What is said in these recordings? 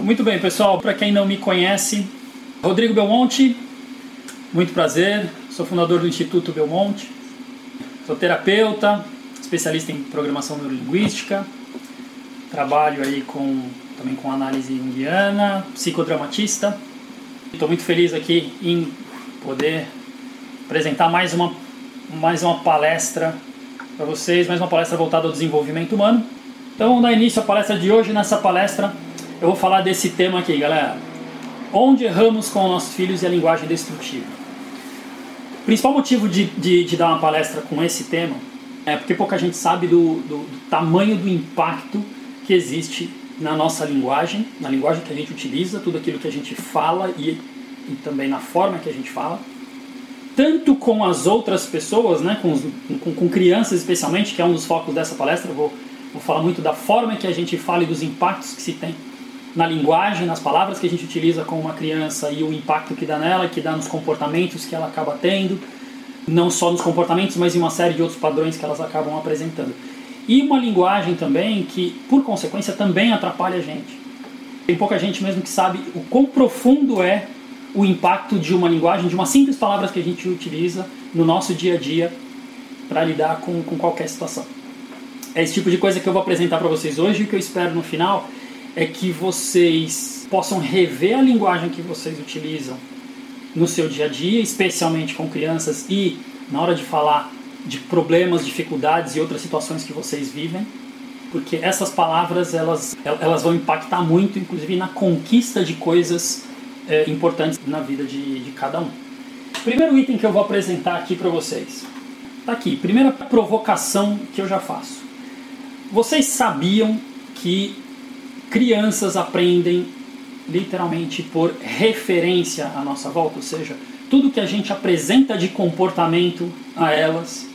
Muito bem, pessoal. Para quem não me conhece, Rodrigo Belmonte, muito prazer. Sou fundador do Instituto Belmonte. Sou terapeuta, especialista em programação neurolinguística. Trabalho aí com também com análise junguiana, psicodramatista. Estou muito feliz aqui em poder apresentar mais uma mais uma palestra para vocês, mais uma palestra voltada ao desenvolvimento humano. Então, vamos dar início à palestra de hoje. Nessa palestra, eu vou falar desse tema aqui, galera. Onde erramos com nossos filhos e a linguagem destrutiva. O principal motivo de, de, de dar uma palestra com esse tema é porque pouca gente sabe do, do, do tamanho do impacto que existe na nossa linguagem, na linguagem que a gente utiliza, tudo aquilo que a gente fala e, e também na forma que a gente fala tanto com as outras pessoas, né, com, com, com, crianças especialmente, que é um dos focos dessa palestra, vou Vou falar muito da forma que a gente fala e dos impactos que se tem na linguagem, nas palavras que a gente utiliza com uma criança e o impacto que dá nela, que dá nos comportamentos que ela acaba tendo, não só nos comportamentos, mas em uma série de outros padrões que elas acabam apresentando. E uma linguagem também que, por consequência, também atrapalha a gente. Tem pouca gente mesmo que sabe o quão profundo é o impacto de uma linguagem, de uma simples palavra que a gente utiliza no nosso dia a dia para lidar com, com qualquer situação. É esse tipo de coisa que eu vou apresentar para vocês hoje e que eu espero no final é que vocês possam rever a linguagem que vocês utilizam no seu dia a dia, especialmente com crianças e na hora de falar de problemas, dificuldades e outras situações que vocês vivem, porque essas palavras elas, elas vão impactar muito, inclusive na conquista de coisas é, importantes na vida de, de cada um. Primeiro item que eu vou apresentar aqui para vocês. Tá aqui, primeira provocação que eu já faço. Vocês sabiam que crianças aprendem literalmente por referência à nossa volta, ou seja, tudo que a gente apresenta de comportamento a elas,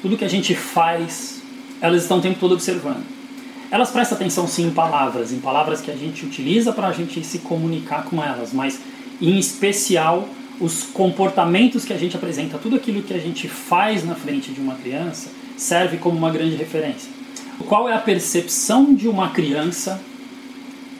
tudo que a gente faz, elas estão o tempo todo observando. Elas prestam atenção sim em palavras, em palavras que a gente utiliza para a gente se comunicar com elas, mas em especial os comportamentos que a gente apresenta, tudo aquilo que a gente faz na frente de uma criança, serve como uma grande referência. Qual é a percepção de uma criança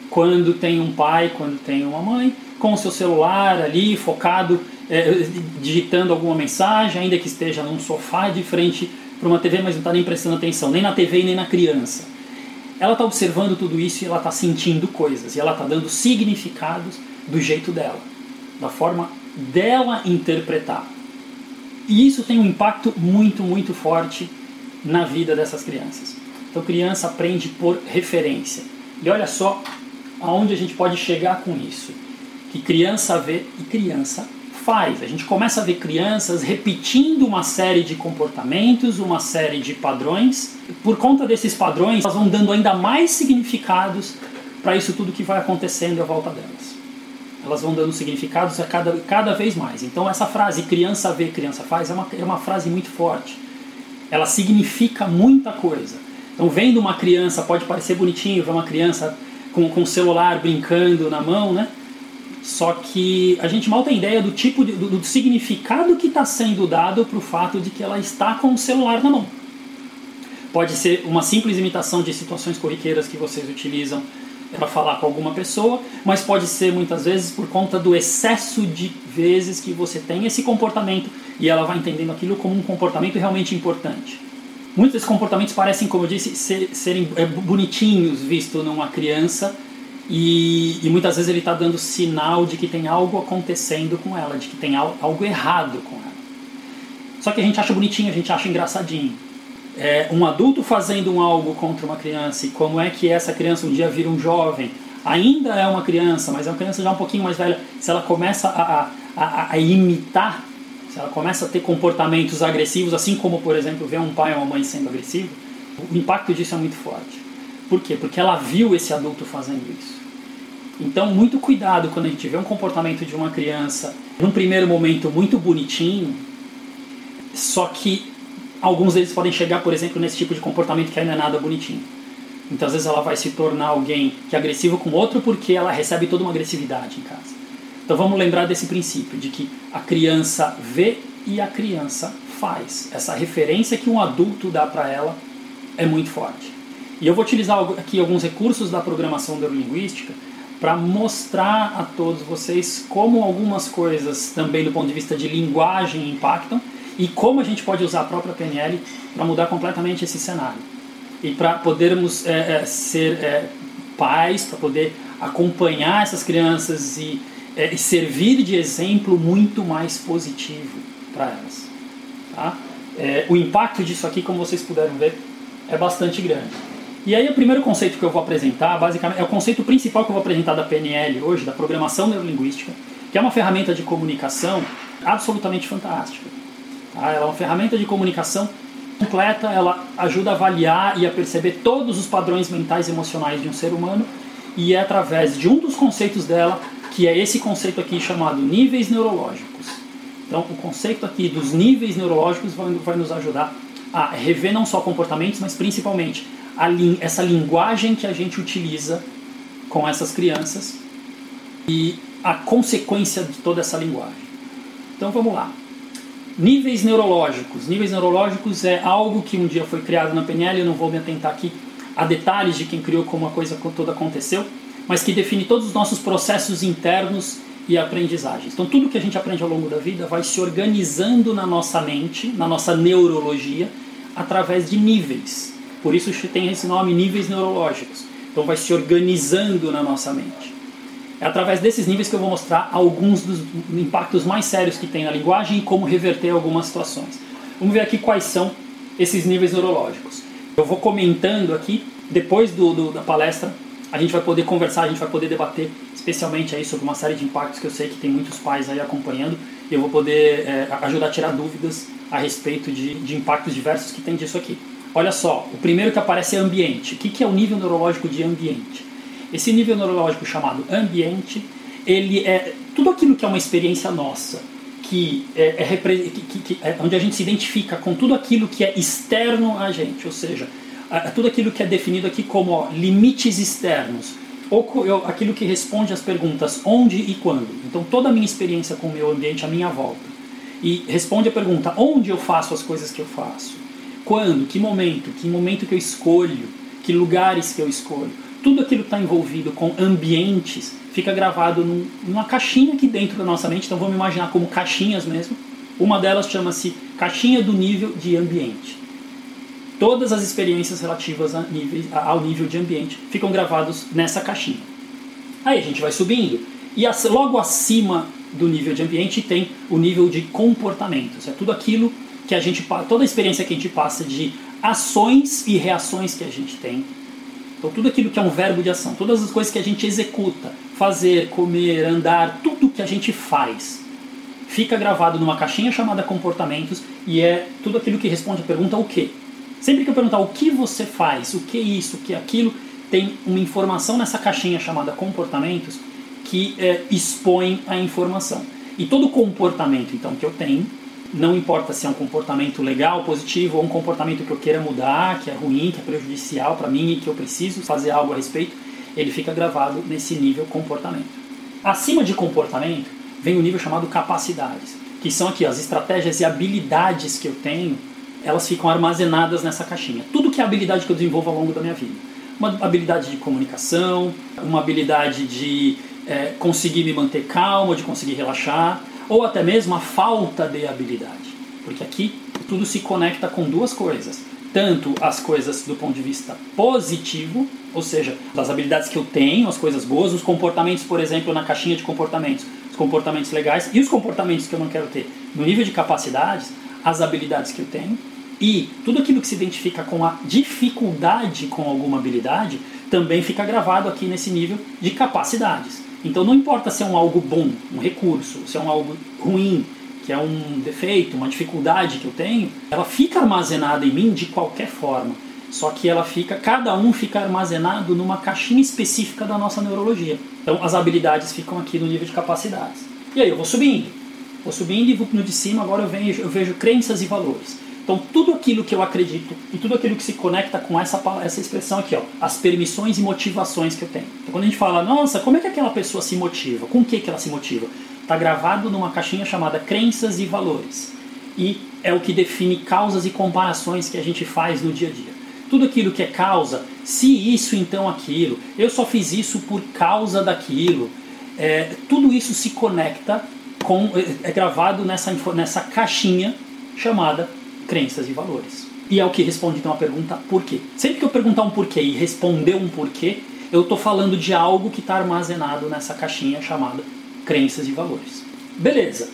quando tem um pai, quando tem uma mãe, com o seu celular ali focado, é, digitando alguma mensagem, ainda que esteja num sofá de frente para uma TV, mas não está nem prestando atenção, nem na TV nem na criança. Ela está observando tudo isso e ela está sentindo coisas, e ela está dando significados do jeito dela, da forma dela interpretar. E isso tem um impacto muito, muito forte na vida dessas crianças. Então, criança aprende por referência. E olha só aonde a gente pode chegar com isso. Que criança vê e criança faz. A gente começa a ver crianças repetindo uma série de comportamentos, uma série de padrões. Por conta desses padrões, elas vão dando ainda mais significados para isso tudo que vai acontecendo à volta delas. Elas vão dando significados a cada, cada vez mais. Então, essa frase criança vê, criança faz é uma, é uma frase muito forte ela significa muita coisa. Então, vendo uma criança, pode parecer bonitinho ver uma criança com, com o celular brincando na mão, né? Só que a gente mal tem ideia do tipo de, do, do significado que está sendo dado para o fato de que ela está com o celular na mão. Pode ser uma simples imitação de situações corriqueiras que vocês utilizam para falar com alguma pessoa, mas pode ser muitas vezes por conta do excesso de vezes que você tem esse comportamento e ela vai entendendo aquilo como um comportamento realmente importante. Muitos desses comportamentos parecem, como eu disse, ser, serem é, bonitinhos visto numa criança e, e muitas vezes ele está dando sinal de que tem algo acontecendo com ela, de que tem algo errado com ela. Só que a gente acha bonitinho, a gente acha engraçadinho. É, um adulto fazendo um algo contra uma criança e como é que essa criança um dia vira um jovem, ainda é uma criança, mas é uma criança já um pouquinho mais velha, se ela começa a, a, a imitar se ela começa a ter comportamentos agressivos, assim como, por exemplo, ver um pai ou uma mãe sendo agressivo, o impacto disso é muito forte. Por quê? Porque ela viu esse adulto fazendo isso. Então, muito cuidado quando a gente vê um comportamento de uma criança, num primeiro momento muito bonitinho, só que alguns deles podem chegar, por exemplo, nesse tipo de comportamento que ainda é nada bonitinho. Então, às vezes, ela vai se tornar alguém que é agressivo com outro porque ela recebe toda uma agressividade em casa. Então vamos lembrar desse princípio, de que a criança vê e a criança faz. Essa referência que um adulto dá para ela é muito forte. E eu vou utilizar aqui alguns recursos da programação neurolinguística para mostrar a todos vocês como algumas coisas, também do ponto de vista de linguagem, impactam e como a gente pode usar a própria PNL para mudar completamente esse cenário. E para podermos é, é, ser é, pais, para poder acompanhar essas crianças e, é, servir de exemplo muito mais positivo para elas. Tá? É, o impacto disso aqui, como vocês puderam ver, é bastante grande. E aí o primeiro conceito que eu vou apresentar, basicamente, é o conceito principal que eu vou apresentar da PNL hoje, da Programação Neurolinguística, que é uma ferramenta de comunicação absolutamente fantástica. Tá? Ela é uma ferramenta de comunicação completa, ela ajuda a avaliar e a perceber todos os padrões mentais e emocionais de um ser humano, e é através de um dos conceitos dela, que é esse conceito aqui chamado níveis neurológicos. Então, o conceito aqui dos níveis neurológicos vai, vai nos ajudar a rever não só comportamentos, mas principalmente essa linguagem que a gente utiliza com essas crianças e a consequência de toda essa linguagem. Então vamos lá. Níveis neurológicos. Níveis neurológicos é algo que um dia foi criado na PNL, eu não vou me atentar aqui a detalhes de quem criou como a coisa toda aconteceu, mas que define todos os nossos processos internos e aprendizagens. Então tudo que a gente aprende ao longo da vida vai se organizando na nossa mente, na nossa neurologia, através de níveis. Por isso tem esse nome níveis neurológicos. Então vai se organizando na nossa mente. É através desses níveis que eu vou mostrar alguns dos impactos mais sérios que tem na linguagem e como reverter algumas situações. Vamos ver aqui quais são esses níveis neurológicos. Eu vou comentando aqui, depois do, do, da palestra, a gente vai poder conversar, a gente vai poder debater especialmente aí sobre uma série de impactos que eu sei que tem muitos pais aí acompanhando e eu vou poder é, ajudar a tirar dúvidas a respeito de, de impactos diversos que tem disso aqui. Olha só, o primeiro que aparece é ambiente. O que é o nível neurológico de ambiente? Esse nível neurológico chamado ambiente, ele é tudo aquilo que é uma experiência nossa, que é, é, que, que, é onde a gente se identifica com tudo aquilo que é externo a gente, ou seja, tudo aquilo que é definido aqui como ó, limites externos, ou aquilo que responde às perguntas onde e quando. Então toda a minha experiência com o meu ambiente, a minha volta. E responde a pergunta onde eu faço as coisas que eu faço quando, que momento, que momento que eu escolho, que lugares que eu escolho. Tudo aquilo que está envolvido com ambientes fica gravado num, numa caixinha aqui dentro da nossa mente, então vamos imaginar como caixinhas mesmo. Uma delas chama-se caixinha do nível de ambiente. Todas as experiências relativas nível, ao nível de ambiente ficam gravados nessa caixinha. Aí a gente vai subindo e logo acima do nível de ambiente tem o nível de comportamentos. É tudo aquilo que a gente toda a experiência que a gente passa de ações e reações que a gente tem. Então tudo aquilo que é um verbo de ação, todas as coisas que a gente executa, fazer, comer, andar, tudo que a gente faz, fica gravado numa caixinha chamada comportamentos e é tudo aquilo que responde a pergunta o que. Sempre que eu perguntar o que você faz, o que isso, o que aquilo, tem uma informação nessa caixinha chamada comportamentos que é, expõe a informação. E todo comportamento então que eu tenho não importa se é um comportamento legal, positivo, ou um comportamento que eu queira mudar, que é ruim, que é prejudicial para mim e que eu preciso fazer algo a respeito, ele fica gravado nesse nível comportamento. Acima de comportamento vem o nível chamado capacidades, que são aqui as estratégias e habilidades que eu tenho, elas ficam armazenadas nessa caixinha. Tudo que é habilidade que eu desenvolvo ao longo da minha vida. Uma habilidade de comunicação, uma habilidade de é, conseguir me manter calmo, de conseguir relaxar, ou até mesmo a falta de habilidade. Porque aqui tudo se conecta com duas coisas. Tanto as coisas do ponto de vista positivo, ou seja, das habilidades que eu tenho, as coisas boas, os comportamentos, por exemplo, na caixinha de comportamentos, os comportamentos legais e os comportamentos que eu não quero ter. No nível de capacidades, as habilidades que eu tenho e tudo aquilo que se identifica com a dificuldade com alguma habilidade também fica gravado aqui nesse nível de capacidades. Então não importa se é um algo bom, um recurso, se é um algo ruim, que é um defeito, uma dificuldade que eu tenho, ela fica armazenada em mim de qualquer forma. Só que ela fica, cada um fica armazenado numa caixinha específica da nossa neurologia. Então as habilidades ficam aqui no nível de capacidades. E aí eu vou subindo, vou subindo e vou no de cima, agora eu vejo, eu vejo crenças e valores. Então, tudo aquilo que eu acredito e tudo aquilo que se conecta com essa, essa expressão aqui, ó, as permissões e motivações que eu tenho. Então, quando a gente fala, nossa, como é que aquela pessoa se motiva? Com o que, que ela se motiva? Está gravado numa caixinha chamada crenças e valores. E é o que define causas e comparações que a gente faz no dia a dia. tudo aquilo que é causa, se isso então aquilo, eu só fiz isso por causa daquilo, é, tudo isso se conecta com é, é gravado nessa, nessa caixinha chamada crenças e valores. E é o que responde então a pergunta por quê. Sempre que eu perguntar um porquê e responder um porquê, eu estou falando de algo que está armazenado nessa caixinha chamada crenças e valores. Beleza,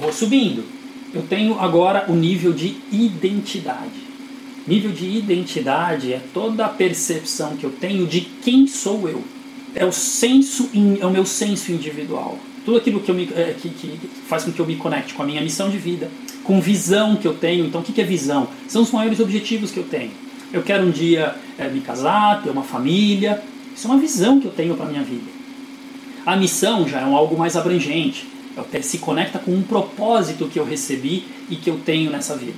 vou subindo. Eu tenho agora o nível de identidade. Nível de identidade é toda a percepção que eu tenho de quem sou eu. É o senso, é o meu senso individual. Tudo aquilo que, me, é, que, que faz com que eu me conecte com a minha missão de vida, com visão que eu tenho. Então, o que é visão? São os maiores objetivos que eu tenho. Eu quero um dia é, me casar, ter uma família. Isso é uma visão que eu tenho para minha vida. A missão já é um algo mais abrangente. É se conecta com um propósito que eu recebi e que eu tenho nessa vida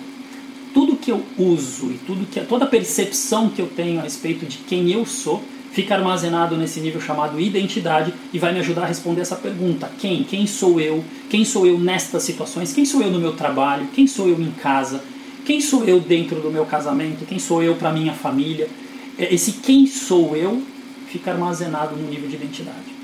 tudo que eu uso e tudo que toda a percepção que eu tenho a respeito de quem eu sou fica armazenado nesse nível chamado identidade e vai me ajudar a responder essa pergunta: quem? Quem sou eu? Quem sou eu nestas situações? Quem sou eu no meu trabalho? Quem sou eu em casa? Quem sou eu dentro do meu casamento? Quem sou eu para minha família? É, esse quem sou eu fica armazenado no nível de identidade.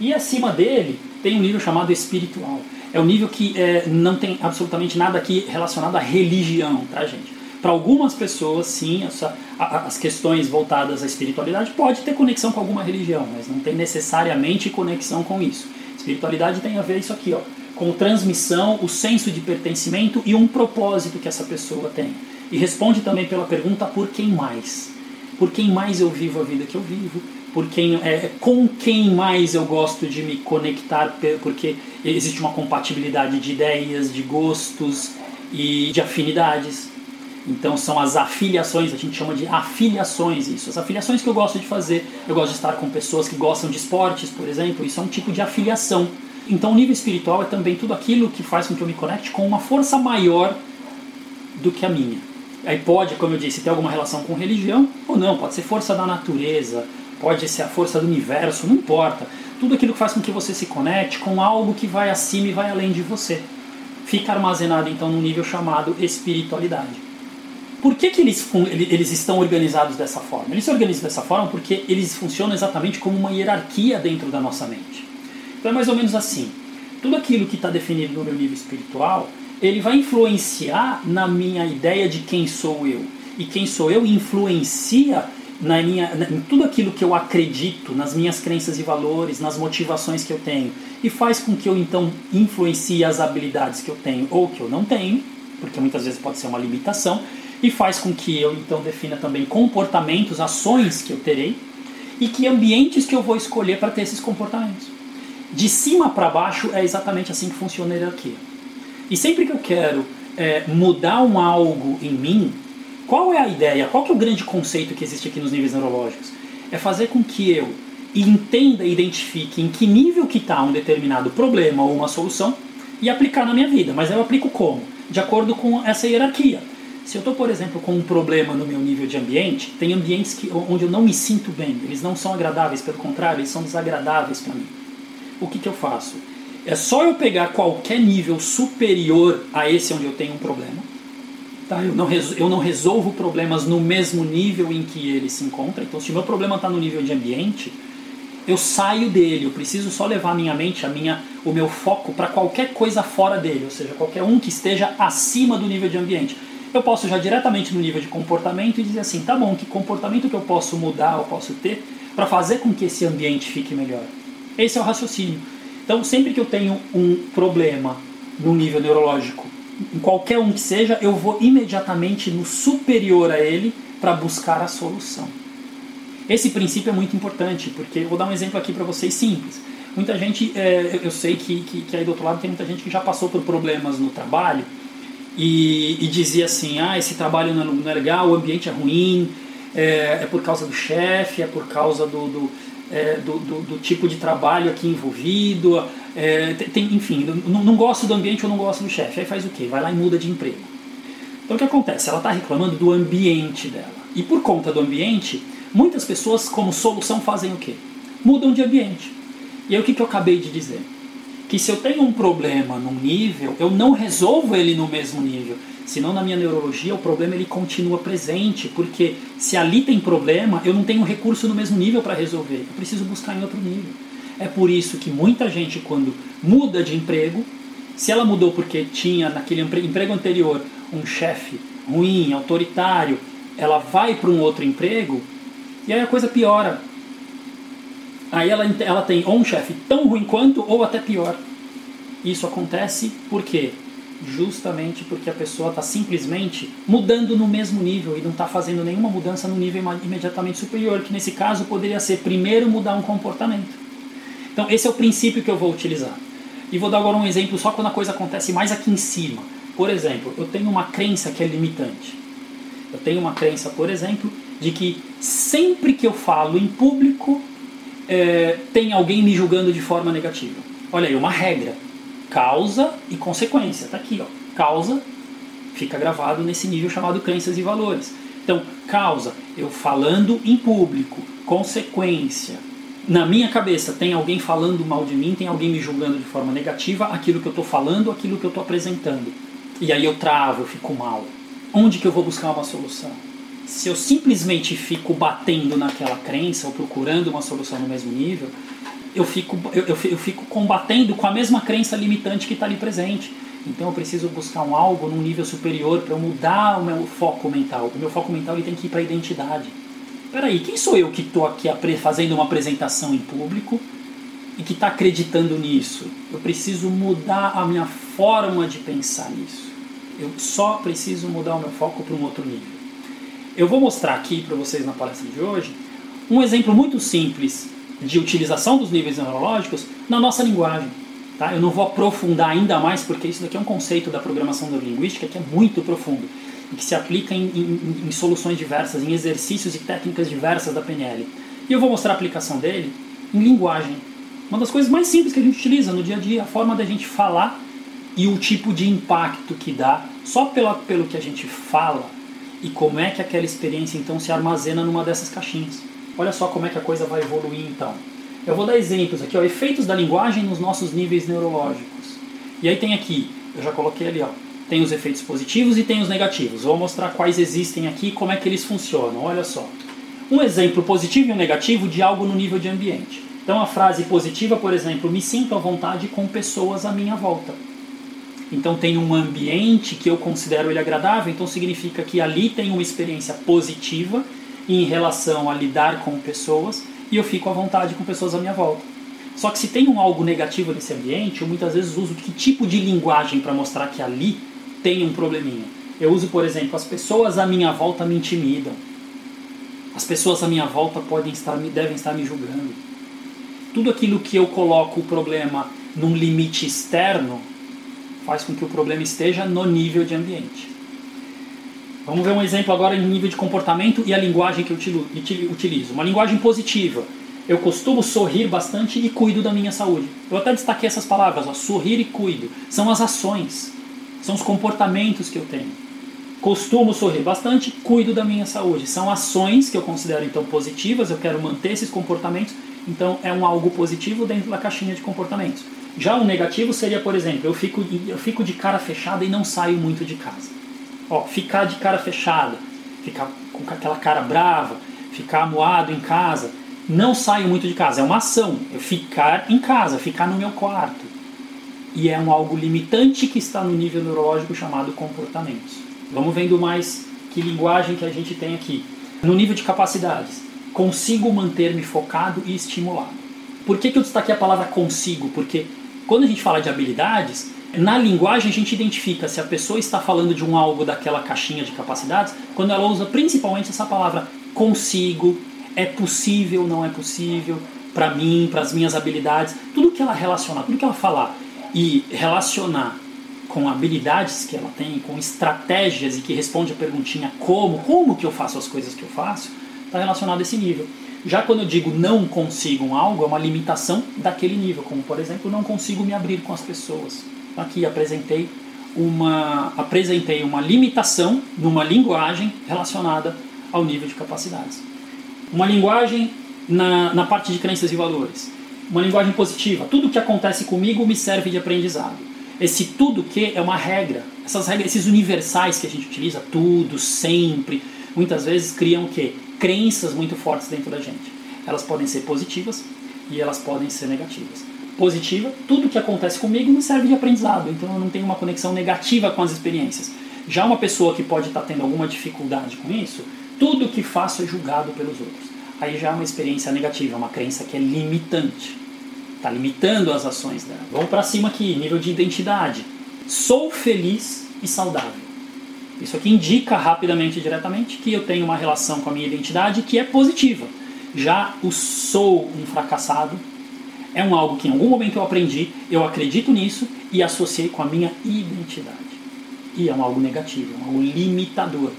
E acima dele tem um nível chamado espiritual. É um nível que é, não tem absolutamente nada aqui relacionado à religião, tá, gente? Para algumas pessoas, sim, essa, a, as questões voltadas à espiritualidade pode ter conexão com alguma religião, mas não tem necessariamente conexão com isso. Espiritualidade tem a ver isso aqui, ó, com transmissão, o senso de pertencimento e um propósito que essa pessoa tem. E responde também pela pergunta por quem mais? Por quem mais eu vivo a vida que eu vivo? por quem é, com quem mais eu gosto de me conectar, porque existe uma compatibilidade de ideias, de gostos e de afinidades. Então são as afiliações, a gente chama de afiliações isso. As afiliações que eu gosto de fazer, eu gosto de estar com pessoas que gostam de esportes, por exemplo, isso é um tipo de afiliação. Então o nível espiritual é também tudo aquilo que faz com que eu me conecte com uma força maior do que a minha. Aí pode, como eu disse, ter alguma relação com religião ou não, pode ser força da natureza, pode ser a força do universo, não importa. Tudo aquilo que faz com que você se conecte com algo que vai acima e vai além de você. Fica armazenado então num nível chamado espiritualidade. Por que, que eles, eles estão organizados dessa forma? Eles se organizam dessa forma porque eles funcionam exatamente como uma hierarquia dentro da nossa mente. Então é mais ou menos assim. Tudo aquilo que está definido no meu nível espiritual, ele vai influenciar na minha ideia de quem sou eu. E quem sou eu influencia na minha, em tudo aquilo que eu acredito, nas minhas crenças e valores, nas motivações que eu tenho, e faz com que eu então influencie as habilidades que eu tenho ou que eu não tenho, porque muitas vezes pode ser uma limitação, e faz com que eu então defina também comportamentos, ações que eu terei e que ambientes que eu vou escolher para ter esses comportamentos. De cima para baixo é exatamente assim que funciona a hierarquia. E sempre que eu quero é, mudar um algo em mim, qual é a ideia? Qual é o grande conceito que existe aqui nos níveis neurológicos? É fazer com que eu entenda e identifique em que nível que está um determinado problema ou uma solução e aplicar na minha vida. Mas eu aplico como? De acordo com essa hierarquia. Se eu estou, por exemplo, com um problema no meu nível de ambiente, tem ambientes que, onde eu não me sinto bem, eles não são agradáveis, pelo contrário, eles são desagradáveis para mim. O que, que eu faço? É só eu pegar qualquer nível superior a esse onde eu tenho um problema, Tá? Eu, não eu não resolvo problemas no mesmo nível em que ele se encontra. Então, se o meu problema está no nível de ambiente, eu saio dele. Eu preciso só levar a minha mente, a minha, o meu foco para qualquer coisa fora dele, ou seja, qualquer um que esteja acima do nível de ambiente. Eu posso já diretamente no nível de comportamento e dizer assim, tá bom, que comportamento que eu posso mudar, eu posso ter para fazer com que esse ambiente fique melhor. Esse é o raciocínio. Então, sempre que eu tenho um problema no nível neurológico em qualquer um que seja, eu vou imediatamente no superior a ele para buscar a solução. Esse princípio é muito importante, porque eu vou dar um exemplo aqui para vocês simples. Muita gente, é, eu sei que, que, que, aí do outro lado tem muita gente que já passou por problemas no trabalho e, e dizia assim: ah, esse trabalho não é, não é legal, o ambiente é ruim, é, é por causa do chefe, é por causa do, do, é, do, do, do, tipo de trabalho aqui envolvido, é, tem, enfim, não, não gosto do ambiente ou não gosto do chefe. Aí faz o quê? Vai lá e muda de emprego. Então o que acontece? Ela está reclamando do ambiente dela. E por conta do ambiente, muitas pessoas, como solução, fazem o quê? Mudam de ambiente. E aí o que, que eu acabei de dizer? Que se eu tenho um problema num nível, eu não resolvo ele no mesmo nível. Senão na minha neurologia o problema ele continua presente, porque se ali tem problema, eu não tenho recurso no mesmo nível para resolver. Eu preciso buscar em outro nível. É por isso que muita gente quando muda de emprego, se ela mudou porque tinha naquele emprego anterior um chefe ruim, autoritário, ela vai para um outro emprego e aí a coisa piora. Aí ela, ela tem ou um chefe tão ruim quanto ou até pior. Isso acontece por quê? Justamente porque a pessoa está simplesmente mudando no mesmo nível e não está fazendo nenhuma mudança no nível imediatamente superior, que nesse caso poderia ser primeiro mudar um comportamento. Então, esse é o princípio que eu vou utilizar. E vou dar agora um exemplo só quando a coisa acontece mais aqui em cima. Por exemplo, eu tenho uma crença que é limitante. Eu tenho uma crença, por exemplo, de que sempre que eu falo em público, é, tem alguém me julgando de forma negativa. Olha aí, uma regra. Causa e consequência. Está aqui, ó. Causa fica gravado nesse nível chamado crenças e valores. Então, causa, eu falando em público. Consequência, na minha cabeça tem alguém falando mal de mim, tem alguém me julgando de forma negativa, aquilo que eu estou falando, aquilo que eu estou apresentando. E aí eu travo, eu fico mal. Onde que eu vou buscar uma solução? Se eu simplesmente fico batendo naquela crença ou procurando uma solução no mesmo nível, eu fico, eu, eu, fico combatendo com a mesma crença limitante que está ali presente. Então eu preciso buscar um algo num nível superior para mudar o meu foco mental. O meu foco mental ele tem que ir para a identidade peraí, quem sou eu que estou aqui fazendo uma apresentação em público e que está acreditando nisso? Eu preciso mudar a minha forma de pensar nisso. Eu só preciso mudar o meu foco para um outro nível. Eu vou mostrar aqui para vocês na palestra de hoje um exemplo muito simples de utilização dos níveis neurológicos na nossa linguagem. Tá? Eu não vou aprofundar ainda mais porque isso daqui é um conceito da programação neurolinguística que é muito profundo e que se aplica em, em, em, soluções diversas, em exercícios e técnicas diversas da PNL. E eu vou mostrar a aplicação dele em linguagem. Uma das coisas mais simples que a gente utiliza no dia a dia, a forma da gente falar e o tipo de impacto que dá só pela, pelo que a gente fala e como é que aquela experiência então se armazena numa dessas caixinhas. Olha só como é que a coisa vai evoluir então. Eu vou dar exemplos aqui, ó, efeitos da linguagem nos nossos níveis neurológicos. E aí tem aqui, eu já coloquei ali, ó, tem os efeitos positivos e tem os negativos. Vou mostrar quais existem aqui e como é que eles funcionam. Olha só. Um exemplo positivo e um negativo de algo no nível de ambiente. Então a frase positiva, por exemplo, me sinto à vontade com pessoas à minha volta. Então tem um ambiente que eu considero ele agradável, então significa que ali tem uma experiência positiva em relação a lidar com pessoas e eu fico à vontade com pessoas à minha volta. Só que se tem um algo negativo nesse ambiente, eu muitas vezes uso que tipo de linguagem para mostrar que ali tem um probleminha. Eu uso, por exemplo, as pessoas à minha volta me intimidam. As pessoas à minha volta podem estar, devem estar me julgando. Tudo aquilo que eu coloco o problema num limite externo faz com que o problema esteja no nível de ambiente. Vamos ver um exemplo agora em nível de comportamento e a linguagem que eu utilizo. Uma linguagem positiva. Eu costumo sorrir bastante e cuido da minha saúde. Eu até destaquei essas palavras, ó, sorrir e cuido. São as ações são os comportamentos que eu tenho. Costumo sorrir bastante, cuido da minha saúde. São ações que eu considero então positivas, eu quero manter esses comportamentos, então é um algo positivo dentro da caixinha de comportamentos. Já o negativo seria, por exemplo, eu fico, eu fico de cara fechada e não saio muito de casa. Ó, ficar de cara fechada, ficar com aquela cara brava, ficar amuado em casa, não saio muito de casa. É uma ação, eu ficar em casa, ficar no meu quarto e é um algo limitante que está no nível neurológico chamado comportamentos. Vamos vendo mais que linguagem que a gente tem aqui. No nível de capacidades, consigo manter-me focado e estimulado. Por que, que eu destaquei a palavra consigo? Porque quando a gente fala de habilidades, na linguagem a gente identifica se a pessoa está falando de um algo daquela caixinha de capacidades quando ela usa principalmente essa palavra consigo, é possível, não é possível, para mim, para as minhas habilidades, tudo que ela relacionar, tudo que ela falar e relacionar com habilidades que ela tem, com estratégias e que responde a perguntinha como, como que eu faço as coisas que eu faço, está relacionado a esse nível. Já quando eu digo não consigo algo, é uma limitação daquele nível, como por exemplo, não consigo me abrir com as pessoas. Aqui apresentei uma, apresentei uma limitação numa linguagem relacionada ao nível de capacidades. Uma linguagem na, na parte de crenças e valores Uma linguagem positiva. Tudo que acontece comigo me serve de aprendizado. Esse tudo que é uma regra. Essas regras, esses universais que a gente utiliza, tudo, sempre, muitas vezes criam o quê? Crenças muito fortes dentro da gente. Elas podem ser positivas e elas podem ser negativas. Positiva, tudo que acontece comigo me serve de aprendizado, então eu não tenho uma conexão negativa com as experiências. Já uma pessoa que pode estar tendo alguma dificuldade com isso, tudo que faço é julgado pelos outros. Aí já é uma experiência negativa, uma crença que é limitante. Está limitando as ações dela. Vamos para cima aqui, nível de identidade. Sou feliz e saudável. Isso aqui indica rapidamente e diretamente que eu tenho uma relação com a minha identidade que é positiva. Já o sou um fracassado é um algo que em algum momento eu aprendi, eu acredito nisso e associei com a minha identidade. E é um algo negativo, é um algo limitador.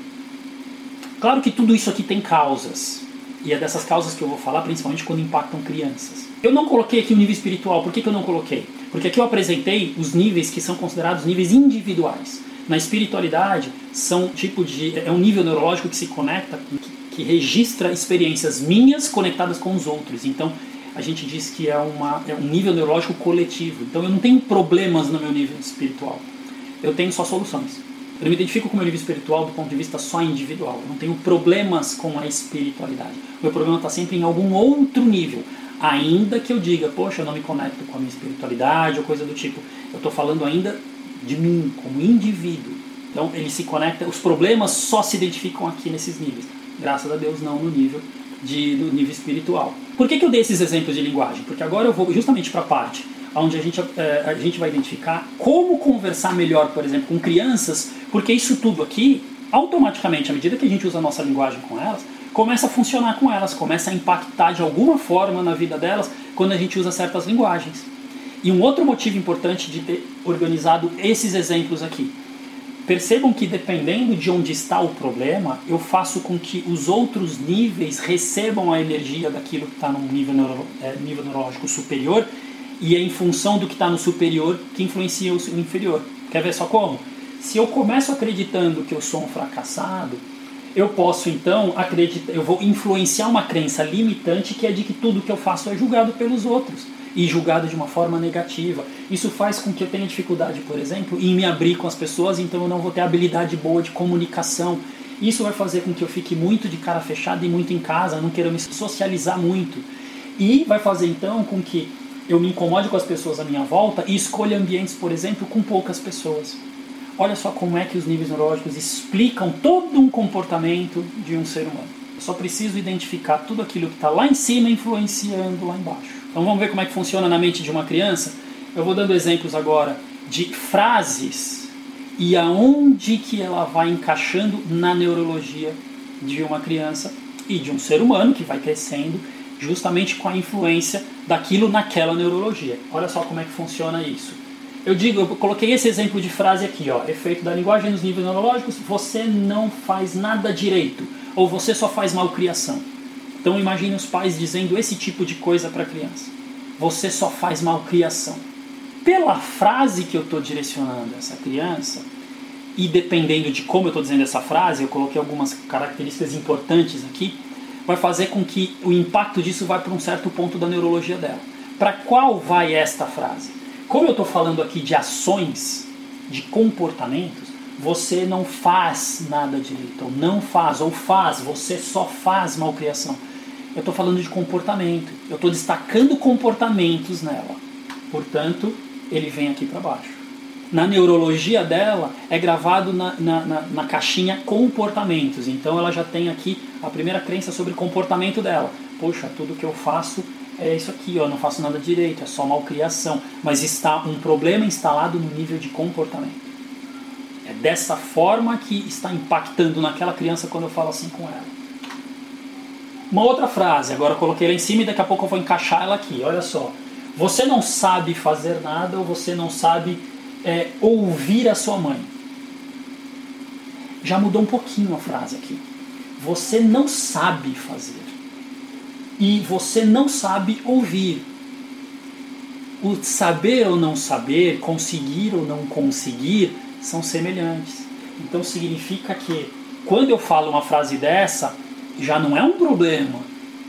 Claro que tudo isso aqui tem causas. E é dessas causas que eu vou falar, principalmente quando impactam crianças. Eu não coloquei aqui o nível espiritual. Por que, que eu não coloquei? Porque aqui eu apresentei os níveis que são considerados níveis individuais. Na espiritualidade, são tipo de é um nível neurológico que se conecta, que, que registra experiências minhas conectadas com os outros. Então, a gente diz que é, uma, é um nível neurológico coletivo. Então, eu não tenho problemas no meu nível espiritual. Eu tenho só soluções. Eu não me identifico com o meu nível espiritual do ponto de vista só individual. Eu não tenho problemas com a espiritualidade. O meu problema está sempre em algum outro nível. Ainda que eu diga, poxa, eu não me conecto com a minha espiritualidade ou coisa do tipo. Eu estou falando ainda de mim, como indivíduo. Então ele se conecta, os problemas só se identificam aqui nesses níveis. Graças a Deus não no nível de, do nível espiritual. Por que, que eu dei esses exemplos de linguagem? Porque agora eu vou justamente para a parte onde a gente, é, a gente vai identificar como conversar melhor, por exemplo, com crianças, porque isso tudo aqui, automaticamente, à medida que a gente usa a nossa linguagem com elas, começa a funcionar com elas, começa a impactar de alguma forma na vida delas quando a gente usa certas linguagens. E um outro motivo importante de ter organizado esses exemplos aqui. Percebam que dependendo de onde está o problema, eu faço com que os outros níveis recebam a energia daquilo que está no nível, neuro, é, nível neurológico superior e é em função do que está no superior que influencia o inferior. Quer ver só como? Se eu começo acreditando que eu sou um fracassado, eu posso então acreditar, eu vou influenciar uma crença limitante que é de que tudo que eu faço é julgado pelos outros e julgado de uma forma negativa. Isso faz com que eu tenha dificuldade, por exemplo, em me abrir com as pessoas, então eu não vou ter habilidade boa de comunicação. Isso vai fazer com que eu fique muito de cara fechada e muito em casa, não queira me socializar muito. E vai fazer então com que eu me incomode com as pessoas à minha volta e escolha ambientes, por exemplo, com poucas pessoas. Olha só como é que os níveis neurológicos explicam todo um comportamento de um ser humano. Eu só preciso identificar tudo aquilo que está lá em cima influenciando lá embaixo. Então vamos ver como é que funciona na mente de uma criança. Eu vou dando exemplos agora de frases e aonde que ela vai encaixando na neurologia de uma criança e de um ser humano que vai crescendo justamente com a influência daquilo naquela neurologia. Olha só como é que funciona isso. Eu digo, eu coloquei esse exemplo de frase aqui, ó, efeito da linguagem nos níveis neurológicos, você não faz nada direito, ou você só faz malcriação. Então imagine os pais dizendo esse tipo de coisa para a criança. Você só faz malcriação. Pela frase que eu estou direcionando essa criança, e dependendo de como eu estou dizendo essa frase, eu coloquei algumas características importantes aqui, vai fazer com que o impacto disso vá para um certo ponto da neurologia dela. Para qual vai esta frase? Como eu estou falando aqui de ações, de comportamentos, você não faz nada direito, ou não faz, ou faz, você só faz malcriação. Eu estou falando de comportamento, eu estou destacando comportamentos nela. Portanto, ele vem aqui para baixo na neurologia dela é gravado na, na, na, na, caixinha comportamentos. Então ela já tem aqui a primeira crença sobre comportamento dela. Poxa, tudo que eu faço é isso aqui, ó, não faço nada direito, é só malcriação. Mas está um problema instalado no nível de comportamento. É dessa forma que está impactando naquela criança quando eu falo assim com ela. Uma outra frase, agora eu coloquei lá em cima e daqui a pouco eu vou encaixar ela aqui. Olha só. Você não sabe fazer nada ou você não sabe é, ouvir a sua mãe. Já mudou um pouquinho a frase aqui. Você não sabe fazer. E você não sabe ouvir. O saber ou não saber, conseguir ou não conseguir, são semelhantes. Então significa que quando eu falo uma frase dessa, já não é um problema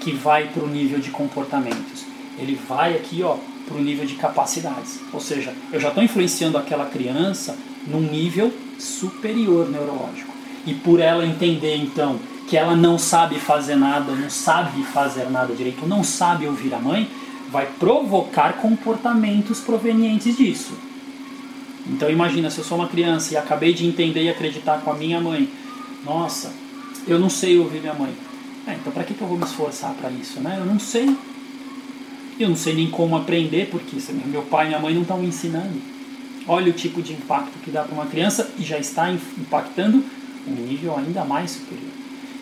que vai para o nível de comportamentos. ele vai aqui ó para o nível de capacidades. Ou seja, eu já estou influenciando aquela criança num nível superior neurológico. E por ela entender então que ela não sabe fazer nada, não sabe fazer nada direito, não sabe ouvir a mãe, vai provocar comportamentos provenientes disso. Então imagina se eu sou uma criança e acabei de entender e acreditar com a minha mãe, nossa, eu não sei ouvir minha mãe. É, então para que, que eu vou me esforçar para isso, né? Eu não sei. Eu não sei nem como aprender, porque meu pai e minha mãe não estão me ensinando. Olha o tipo de impacto que dá para uma criança e já está impactando um nível ainda mais superior.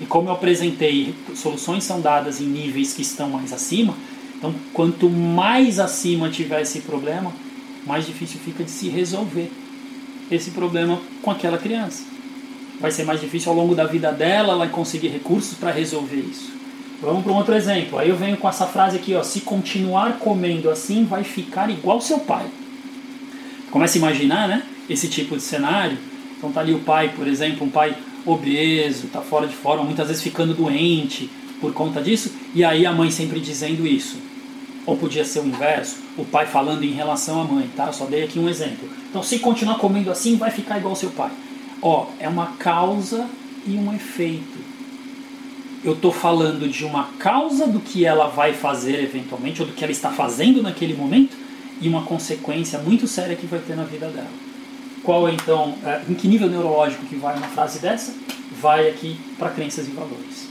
E como eu apresentei, soluções são dadas em níveis que estão mais acima. Então, quanto mais acima tiver esse problema, mais difícil fica de se resolver esse problema com aquela criança. Vai ser mais difícil ao longo da vida dela ela conseguir recursos para resolver isso. Vamos para um outro exemplo. Aí eu venho com essa frase aqui, ó, se continuar comendo assim, vai ficar igual seu pai. Começa a imaginar, né, esse tipo de cenário. Então tá ali o pai, por exemplo, um pai obeso, tá fora de forma, muitas vezes ficando doente por conta disso, e aí a mãe sempre dizendo isso. Ou podia ser o inverso, o pai falando em relação à mãe, tá? Eu só dei aqui um exemplo. Então, se continuar comendo assim, vai ficar igual seu pai. Ó, é uma causa e um efeito. Eu estou falando de uma causa do que ela vai fazer eventualmente, ou do que ela está fazendo naquele momento, e uma consequência muito séria que vai ter na vida dela. Qual então, é, em que nível neurológico que vai uma frase dessa? Vai aqui para crenças e valores.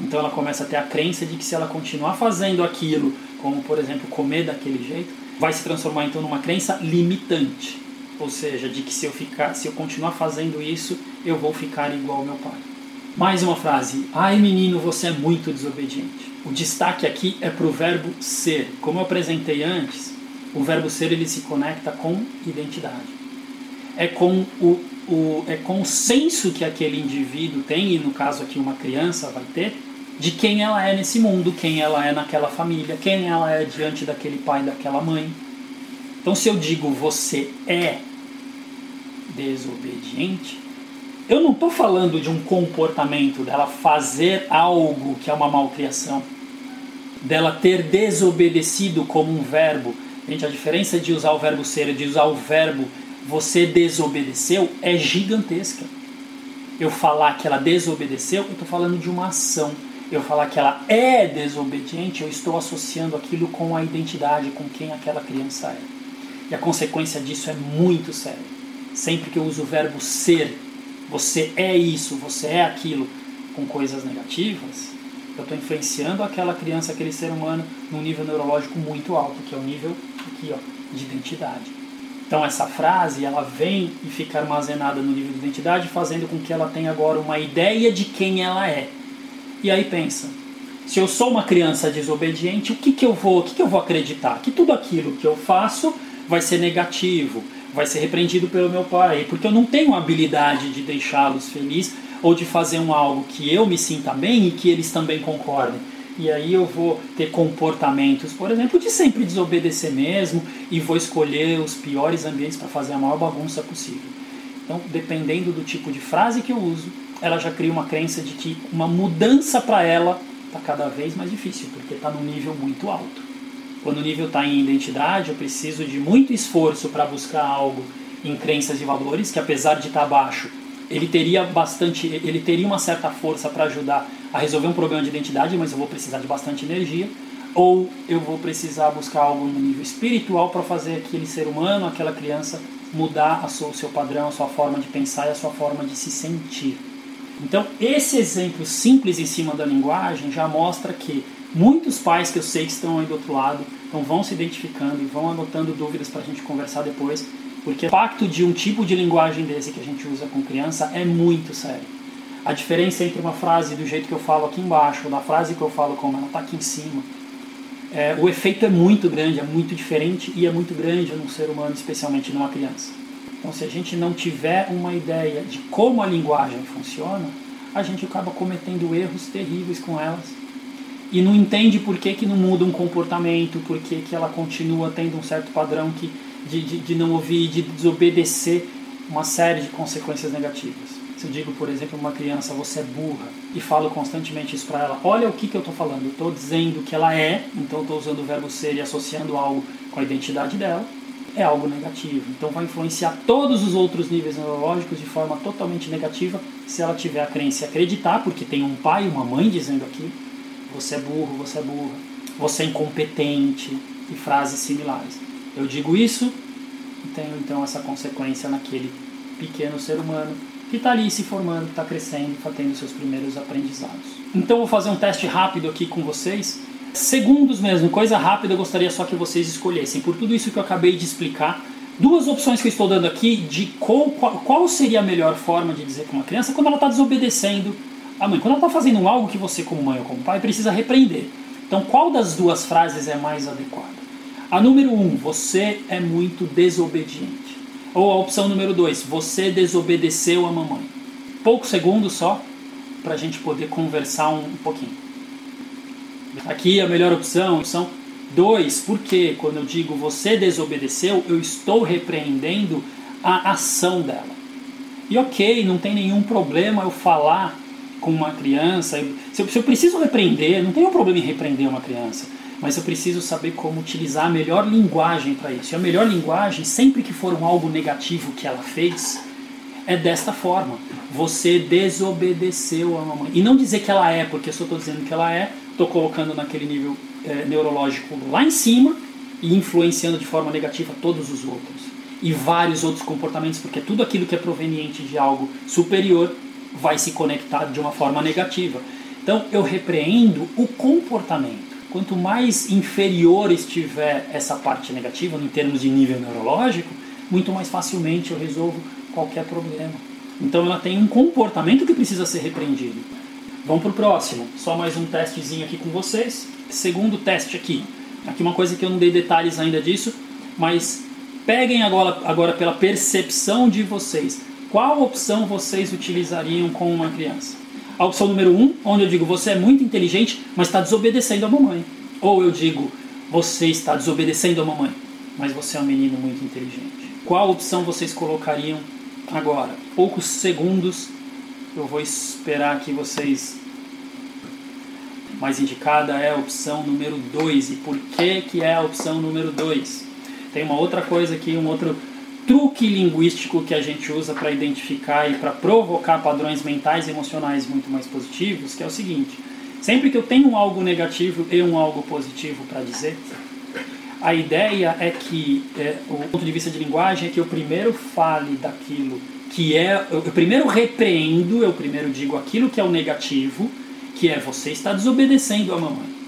Então ela começa a ter a crença de que se ela continuar fazendo aquilo, como por exemplo comer daquele jeito, vai se transformar então numa crença limitante. Ou seja, de que se eu ficar, se eu continuar fazendo isso, eu vou ficar igual ao meu pai. Mais uma frase. Ai menino, você é muito desobediente. O destaque aqui é para o verbo ser. Como eu apresentei antes, o verbo ser ele se conecta com identidade. É com o, o, é com o senso que aquele indivíduo tem, e no caso aqui uma criança vai ter, de quem ela é nesse mundo, quem ela é naquela família, quem ela é diante daquele pai, daquela mãe. Então, se eu digo você é desobediente, eu não estou falando de um comportamento dela fazer algo que é uma malcriação, dela ter desobedecido como um verbo. Gente, a diferença de usar o verbo ser e de usar o verbo você desobedeceu é gigantesca. Eu falar que ela desobedeceu, eu estou falando de uma ação. Eu falar que ela é desobediente, eu estou associando aquilo com a identidade, com quem aquela criança é. E a consequência disso é muito séria. Sempre que eu uso o verbo ser, você é isso, você é aquilo, com coisas negativas, eu estou influenciando aquela criança, aquele ser humano, num nível neurológico muito alto, que é o nível aqui, ó, de identidade. Então essa frase ela vem e fica armazenada no nível de identidade, fazendo com que ela tenha agora uma ideia de quem ela é. E aí pensa, se eu sou uma criança desobediente, o que, que eu vou, o que, que eu vou acreditar? Que tudo aquilo que eu faço vai ser negativo, vai ser repreendido pelo meu pai, porque eu não tenho habilidade de deixá-los felizes ou de fazer um algo que eu me sinta bem e que eles também concordem e aí eu vou ter comportamentos, por exemplo, de sempre desobedecer mesmo e vou escolher os piores ambientes para fazer a maior bagunça possível. Então, dependendo do tipo de frase que eu uso, ela já cria uma crença de que uma mudança para ela está cada vez mais difícil, porque está num nível muito alto. Quando o nível está em identidade, eu preciso de muito esforço para buscar algo em crenças e valores, que apesar de estar tá baixo, ele teria bastante, ele teria uma certa força para ajudar a resolver um problema de identidade, mas eu vou precisar de bastante energia, ou eu vou precisar buscar algo no nível espiritual para fazer aquele ser humano, aquela criança mudar sua, o seu padrão, a sua forma de pensar e a sua forma de se sentir. Então, esse exemplo simples em cima da linguagem já mostra que muitos pais que eu sei que estão aí do outro lado então vão se identificando e vão anotando dúvidas para a gente conversar depois, porque o impacto de um tipo de linguagem desse que a gente usa com criança é muito sério. A diferença entre uma frase do jeito que eu falo aqui embaixo, da frase que eu falo como ela está aqui em cima, é, o efeito é muito grande, é muito diferente e é muito grande num ser humano, especialmente numa criança. Então, se a gente não tiver uma ideia de como a linguagem funciona, a gente acaba cometendo erros terríveis com elas e não entende por que, que não muda um comportamento, por que, que ela continua tendo um certo padrão que, de, de, de não ouvir, de desobedecer, uma série de consequências negativas. Se eu digo, por exemplo, uma criança, você é burra, e falo constantemente isso para ela, olha o que, que eu estou falando. Eu estou dizendo que ela é, então estou usando o verbo ser e associando algo com a identidade dela, é algo negativo. Então vai influenciar todos os outros níveis neurológicos de forma totalmente negativa se ela tiver a crença e acreditar, porque tem um pai e uma mãe dizendo aqui, você é burro, você é burra, você é incompetente e frases similares. Eu digo isso e tenho então essa consequência naquele pequeno ser humano que está ali se formando, está crescendo, está tendo seus primeiros aprendizados. Então vou fazer um teste rápido aqui com vocês. Segundos mesmo, coisa rápida, eu gostaria só que vocês escolhessem. Por tudo isso que eu acabei de explicar, duas opções que eu estou dando aqui de qual, qual, seria a melhor forma de dizer com uma criança quando ela está desobedecendo a mãe. Quando ela está fazendo algo que você, como mãe ou como pai, precisa repreender. Então, qual das duas frases é mais adequada? A número um, você é muito desobediente. Ou a opção número dois, você desobedeceu a mamãe. Poucos segundos só para a gente poder conversar um, um pouquinho. Aqui a melhor opção, opção 2, porque quando eu digo você desobedeceu, eu estou repreendendo a ação dela. E ok, não tem nenhum problema eu falar com uma criança. Se eu, se eu preciso repreender, não tem um problema em repreender uma criança, mas eu preciso saber como utilizar a melhor linguagem para isso. E a melhor linguagem, sempre que for um algo negativo que ela fez, é desta forma. Você desobedeceu a mamãe. E não dizer que ela é, porque eu estou dizendo que ela é, estou colocando naquele nível é, neurológico lá em cima e influenciando de forma negativa todos os outros. E vários outros comportamentos, porque tudo aquilo que é proveniente de algo superior vai se conectar de uma forma negativa. Então eu repreendo o comportamento. Quanto mais inferior estiver essa parte negativa, em termos de nível neurológico, muito mais facilmente eu resolvo qualquer problema. Então ela tem um comportamento que precisa ser repreendido. Vamos para o próximo. Só mais um testezinho aqui com vocês. Segundo teste aqui. Aqui uma coisa que eu não dei detalhes ainda disso, mas peguem agora, agora pela percepção de vocês qual opção vocês utilizariam com uma criança? A opção número um, onde eu digo você é muito inteligente, mas está desobedecendo a mamãe. Ou eu digo você está desobedecendo a mamãe, mas você é um menino muito inteligente. Qual opção vocês colocariam agora? Poucos segundos, eu vou esperar que vocês. Mais indicada é a opção número 2. E por que, que é a opção número 2? Tem uma outra coisa aqui, um outro truque linguístico que a gente usa para identificar e para provocar padrões mentais e emocionais muito mais positivos, que é o seguinte: sempre que eu tenho algo negativo e um algo positivo para dizer, a ideia é que é, o ponto de vista de linguagem é que eu primeiro fale daquilo que é, eu primeiro repreendo, eu primeiro digo aquilo que é o negativo, que é você está desobedecendo a mamãe.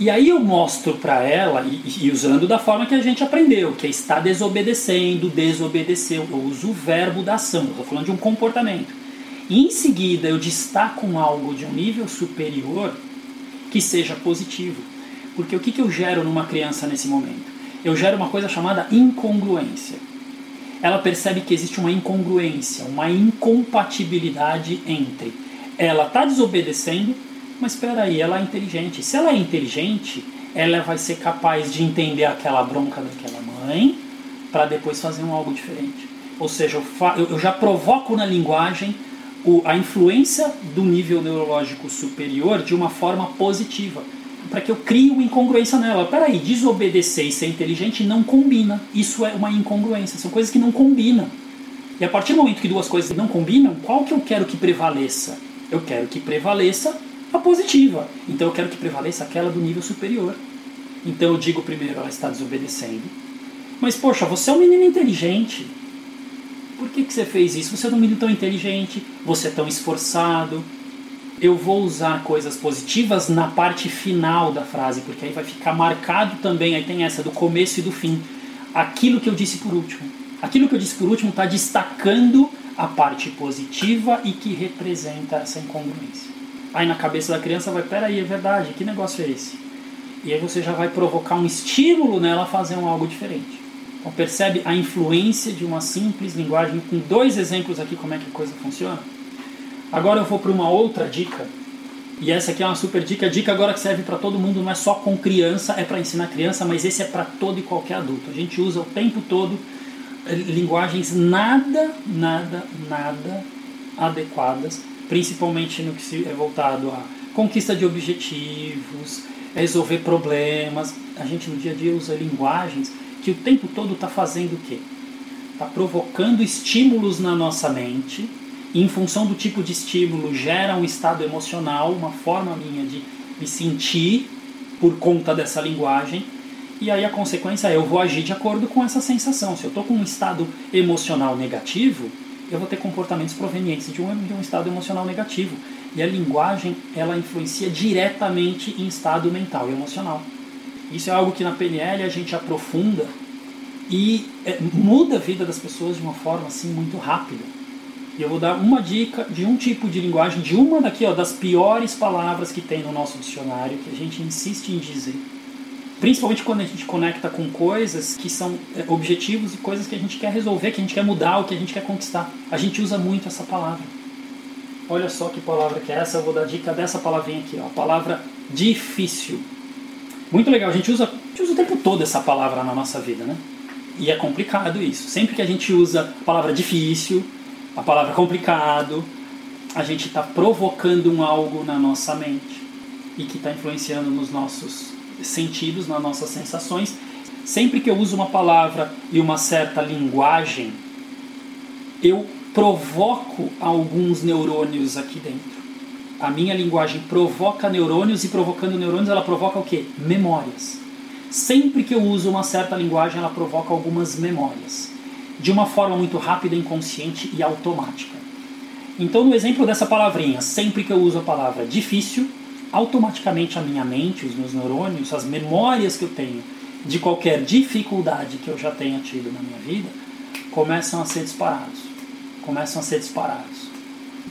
E aí eu mostro para ela, e, e, usando da forma que a gente aprendeu, que é está desobedecendo, desobedeceu. Eu uso o verbo da ação, estou falando de um comportamento. E em seguida eu destaco algo de um nível superior que seja positivo. Porque o que, que eu gero numa criança nesse momento? Eu gero uma coisa chamada incongruência. Ela percebe que existe uma incongruência, uma incompatibilidade entre ela está desobedecendo mas espera aí, ela é inteligente. Se ela é inteligente, ela vai ser capaz de entender aquela bronca daquela mãe para depois fazer um algo diferente. Ou seja, eu, eu já provoco na linguagem o, a influência do nível neurológico superior de uma forma positiva, para que eu crie uma incongruência nela. Peraí, desobedecer e ser inteligente não combina. Isso é uma incongruência, são coisas que não combinam. E a partir do momento que duas coisas não combinam, qual que eu quero que prevaleça? Eu quero que prevaleça a positiva. Então eu quero que prevaleça aquela do nível superior. Então eu digo primeiro, ela está desobedecendo. Mas poxa, você é um menino inteligente. Por que, que você fez isso? Você é um menino tão inteligente, você é tão esforçado. Eu vou usar coisas positivas na parte final da frase, porque aí vai ficar marcado também, aí tem essa do começo e do fim. Aquilo que eu disse por último. Aquilo que eu disse por último está destacando a parte positiva e que representa essa incongruência. Aí na cabeça da criança vai, peraí, é verdade, que negócio é esse? E aí você já vai provocar um estímulo nela a fazer um algo diferente. Então percebe a influência de uma simples linguagem com dois exemplos aqui como é que a coisa funciona. Agora eu vou para uma outra dica. E essa aqui é uma super dica, dica agora que serve para todo mundo, não é só com criança, é para ensinar criança, mas esse é para todo e qualquer adulto. A gente usa o tempo todo linguagens nada, nada, nada adequadas, principalmente no que se é voltado a conquista de objetivos, resolver problemas. A gente no dia a dia usa linguagens que o tempo todo está fazendo o quê? Está provocando estímulos na nossa mente, e em função do tipo de estímulo gera um estado emocional, uma forma minha de me sentir por conta dessa linguagem, e aí a consequência é eu vou agir de acordo com essa sensação. Se eu estou com um estado emocional negativo, eu vou ter comportamentos provenientes de um, de um estado emocional negativo. E a linguagem, ela influencia diretamente em estado mental e emocional. Isso é algo que na PNL a gente aprofunda e é, muda a vida das pessoas de uma forma assim muito rápida. E eu vou dar uma dica de um tipo de linguagem, de uma daqui, ó, das piores palavras que tem no nosso dicionário, que a gente insiste em dizer. Principalmente quando a gente conecta com coisas que são é, objetivos e coisas que a gente quer resolver, que a gente quer mudar, o que a gente quer conquistar. A gente usa muito essa palavra. Olha só que palavra que é essa, eu vou dar dica dessa palavrinha aqui, ó, a palavra difícil. Muito legal, a gente, usa, a gente usa o tempo todo essa palavra na nossa vida, né? E é complicado isso. Sempre que a gente usa a palavra difícil, a palavra complicado, a gente está provocando um algo na nossa mente e que está influenciando nos nossos sentidos, nas nossas sensações. Sempre que eu uso uma palavra e uma certa linguagem, eu provoco alguns neurônios aqui dentro. A minha linguagem provoca neurônios e provocando neurônios ela provoca o que? Memórias. Sempre que eu uso uma certa linguagem ela provoca algumas memórias. De uma forma muito rápida, inconsciente e automática. Então, no exemplo dessa palavrinha, sempre que eu uso a palavra difícil, automaticamente a minha mente, os meus neurônios, as memórias que eu tenho de qualquer dificuldade que eu já tenha tido na minha vida, começam a ser disparados começam a ser disparados.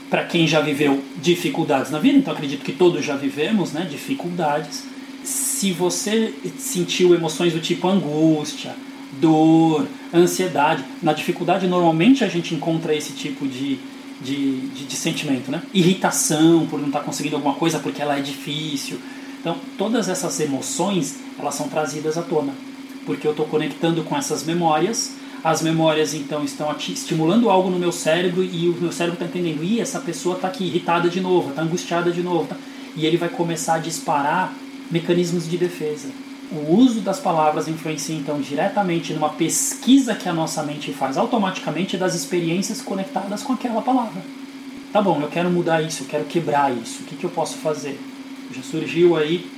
Para quem já viveu dificuldades na vida, então acredito que todos já vivemos né, dificuldades. Se você sentiu emoções do tipo angústia, dor, ansiedade, na dificuldade normalmente a gente encontra esse tipo de, de, de, de sentimento, né? Irritação por não estar tá conseguindo alguma coisa porque ela é difícil. Então, todas essas emoções, elas são trazidas à tona, porque eu estou conectando com essas memórias as memórias então estão estimulando algo no meu cérebro e o meu cérebro está entendendo, e essa pessoa está aqui irritada de novo, está angustiada de novo, tá? e ele vai começar a disparar mecanismos de defesa. O uso das palavras influencia então diretamente numa pesquisa que a nossa mente faz automaticamente das experiências conectadas com aquela palavra. Tá bom, eu quero mudar isso, eu quero quebrar isso, o que, que eu posso fazer? Já surgiu aí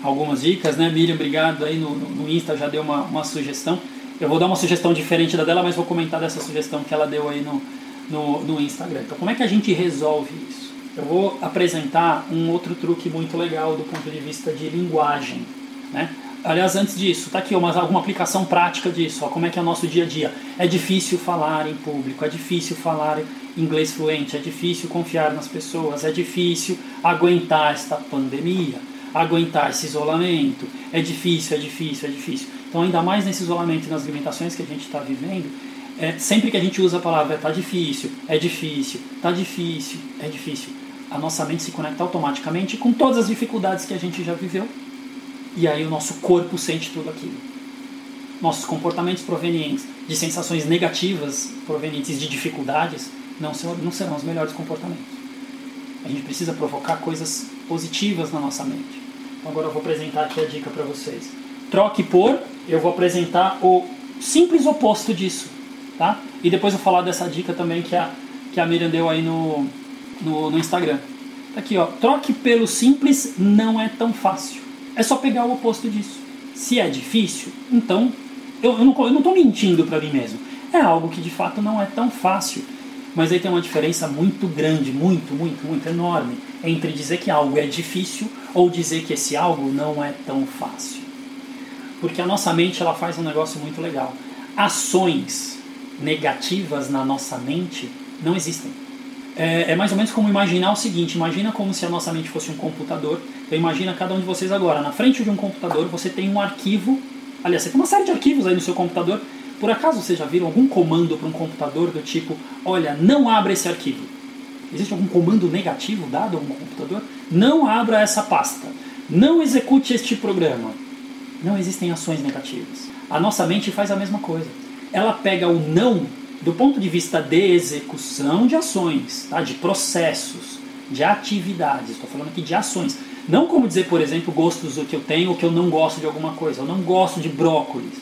algumas dicas, né? Miriam, obrigado aí no, no Insta, já deu uma, uma sugestão. Eu vou dar uma sugestão diferente da dela, mas vou comentar dessa sugestão que ela deu aí no, no, no Instagram. Então, como é que a gente resolve isso? Eu vou apresentar um outro truque muito legal do ponto de vista de linguagem. Né? Aliás, antes disso, tá aqui uma, alguma aplicação prática disso. Ó, como é que é o nosso dia a dia? É difícil falar em público, é difícil falar inglês fluente, é difícil confiar nas pessoas, é difícil aguentar esta pandemia, aguentar esse isolamento. É difícil, é difícil, é difícil. Então, ainda mais nesse isolamento e nas limitações que a gente está vivendo, é, sempre que a gente usa a palavra está difícil, é difícil, está difícil, é difícil, a nossa mente se conecta automaticamente com todas as dificuldades que a gente já viveu e aí o nosso corpo sente tudo aquilo. Nossos comportamentos provenientes de sensações negativas, provenientes de dificuldades, não, serão, não serão os melhores comportamentos. A gente precisa provocar coisas positivas na nossa mente. Então, agora eu vou apresentar aqui a dica para vocês. Troque por eu vou apresentar o simples oposto disso, tá? E depois eu vou falar dessa dica também que a, que a Miriam deu aí no, no, no Instagram. Tá aqui, ó. Troque pelo simples não é tão fácil. É só pegar o oposto disso. Se é difícil, então eu, eu não estou mentindo para mim mesmo. É algo que de fato não é tão fácil. Mas aí tem uma diferença muito grande, muito, muito, muito enorme entre dizer que algo é difícil ou dizer que esse algo não é tão fácil. Porque a nossa mente ela faz um negócio muito legal. Ações negativas na nossa mente não existem. É, é, mais ou menos como imaginar o seguinte: imagina como se a nossa mente fosse um computador. Então imagina cada um de vocês agora, na frente de um computador, você tem um arquivo. Aliás, você tem uma série de arquivos aí no seu computador. Por acaso vocês já viram algum comando para um computador do tipo: olha, não abra esse arquivo? Existe algum comando negativo dado a um computador? Não abra essa pasta. Não execute este programa não existem ações negativas. A nossa mente faz a mesma coisa. ela pega o não do ponto de vista de execução de ações, tá? de processos, de atividades. Estou falando aqui de ações. Não como dizer, por exemplo, gostos do que eu tenho ou que eu não gosto de alguma coisa. Eu não gosto de brócolis.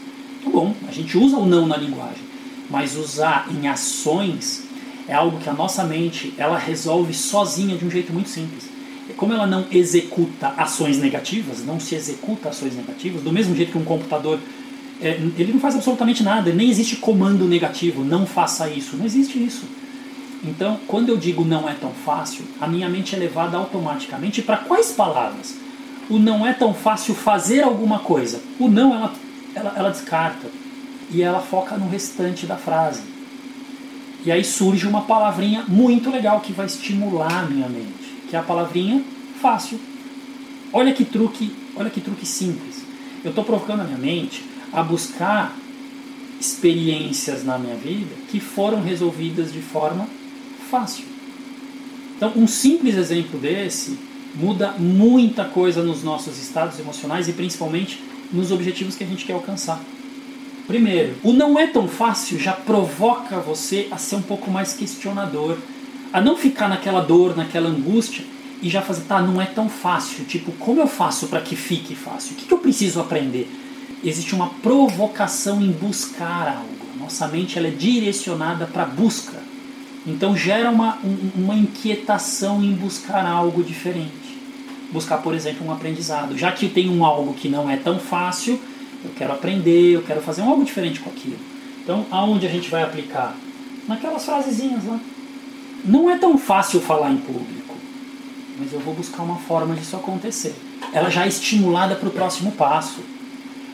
Tá bom, a gente usa o não na linguagem. Mas usar em ações é algo que a nossa mente ela resolve sozinha de um jeito muito simples. Como ela não executa ações negativas, não se executa ações negativas, do mesmo jeito que um computador é, ele não faz absolutamente nada, nem existe comando negativo, não faça isso, não existe isso. Então, quando eu digo não é tão fácil, a minha mente é levada automaticamente para quais palavras? O não é tão fácil fazer alguma coisa. O não ela, ela, ela descarta e ela foca no restante da frase. E aí surge uma palavrinha muito legal que vai estimular a minha mente, que é a palavrinha fácil. Olha que truque, olha que truque simples. Eu estou provocando a minha mente a buscar experiências na minha vida que foram resolvidas de forma fácil. Então, um simples exemplo desse muda muita coisa nos nossos estados emocionais e principalmente nos objetivos que a gente quer alcançar. Primeiro, o não é tão fácil já provoca você a ser um pouco mais questionador, a não ficar naquela dor, naquela angústia e já fazer, tá, não é tão fácil. Tipo, como eu faço para que fique fácil? O que, que eu preciso aprender? Existe uma provocação em buscar algo. Nossa mente ela é direcionada para busca. Então gera uma, uma inquietação em buscar algo diferente. Buscar, por exemplo, um aprendizado. Já que tem um algo que não é tão fácil, eu quero aprender, eu quero fazer um algo diferente com aquilo. Então, aonde a gente vai aplicar? Naquelas frasezinhas lá. Não é tão fácil falar em público, mas eu vou buscar uma forma disso acontecer. Ela já é estimulada para o próximo passo,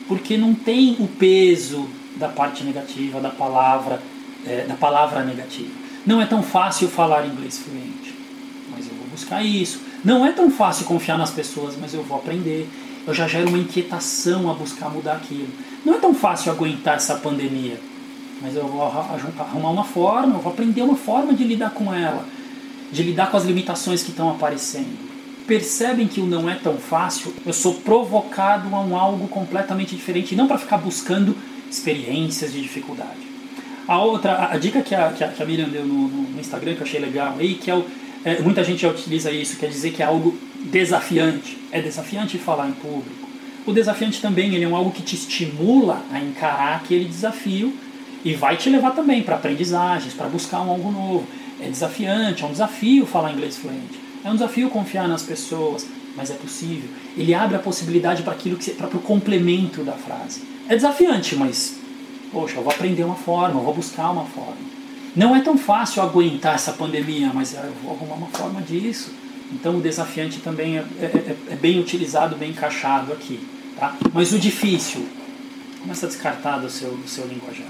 porque não tem o peso da parte negativa, da palavra, é, da palavra negativa. Não é tão fácil falar inglês fluente, mas eu vou buscar isso. Não é tão fácil confiar nas pessoas, mas eu vou aprender. Eu já gero uma inquietação a buscar mudar aquilo. Não é tão fácil aguentar essa pandemia, mas eu vou arrumar uma forma, eu vou aprender uma forma de lidar com ela, de lidar com as limitações que estão aparecendo. Percebem que o não é tão fácil, eu sou provocado a um algo completamente diferente, não para ficar buscando experiências de dificuldade. A outra, a, dica que a, que a, que a Miriam deu no, no, Instagram, que eu achei legal aí, que é, o, é, muita gente já utiliza isso, quer dizer que é algo desafiante. É desafiante falar em público. O desafiante também ele é um algo que te estimula a encarar aquele desafio e vai te levar também para aprendizagens, para buscar um algo novo. É desafiante, é um desafio falar inglês fluente. É um desafio confiar nas pessoas, mas é possível. Ele abre a possibilidade para aquilo que para o complemento da frase. É desafiante, mas Poxa, eu vou aprender uma forma, eu vou buscar uma forma. Não é tão fácil aguentar essa pandemia, mas eu vou arrumar uma forma disso. Então o desafiante também é, é, é, é bem utilizado, bem encaixado aqui. Tá? Mas o difícil, começa a descartar do seu, do seu linguajar.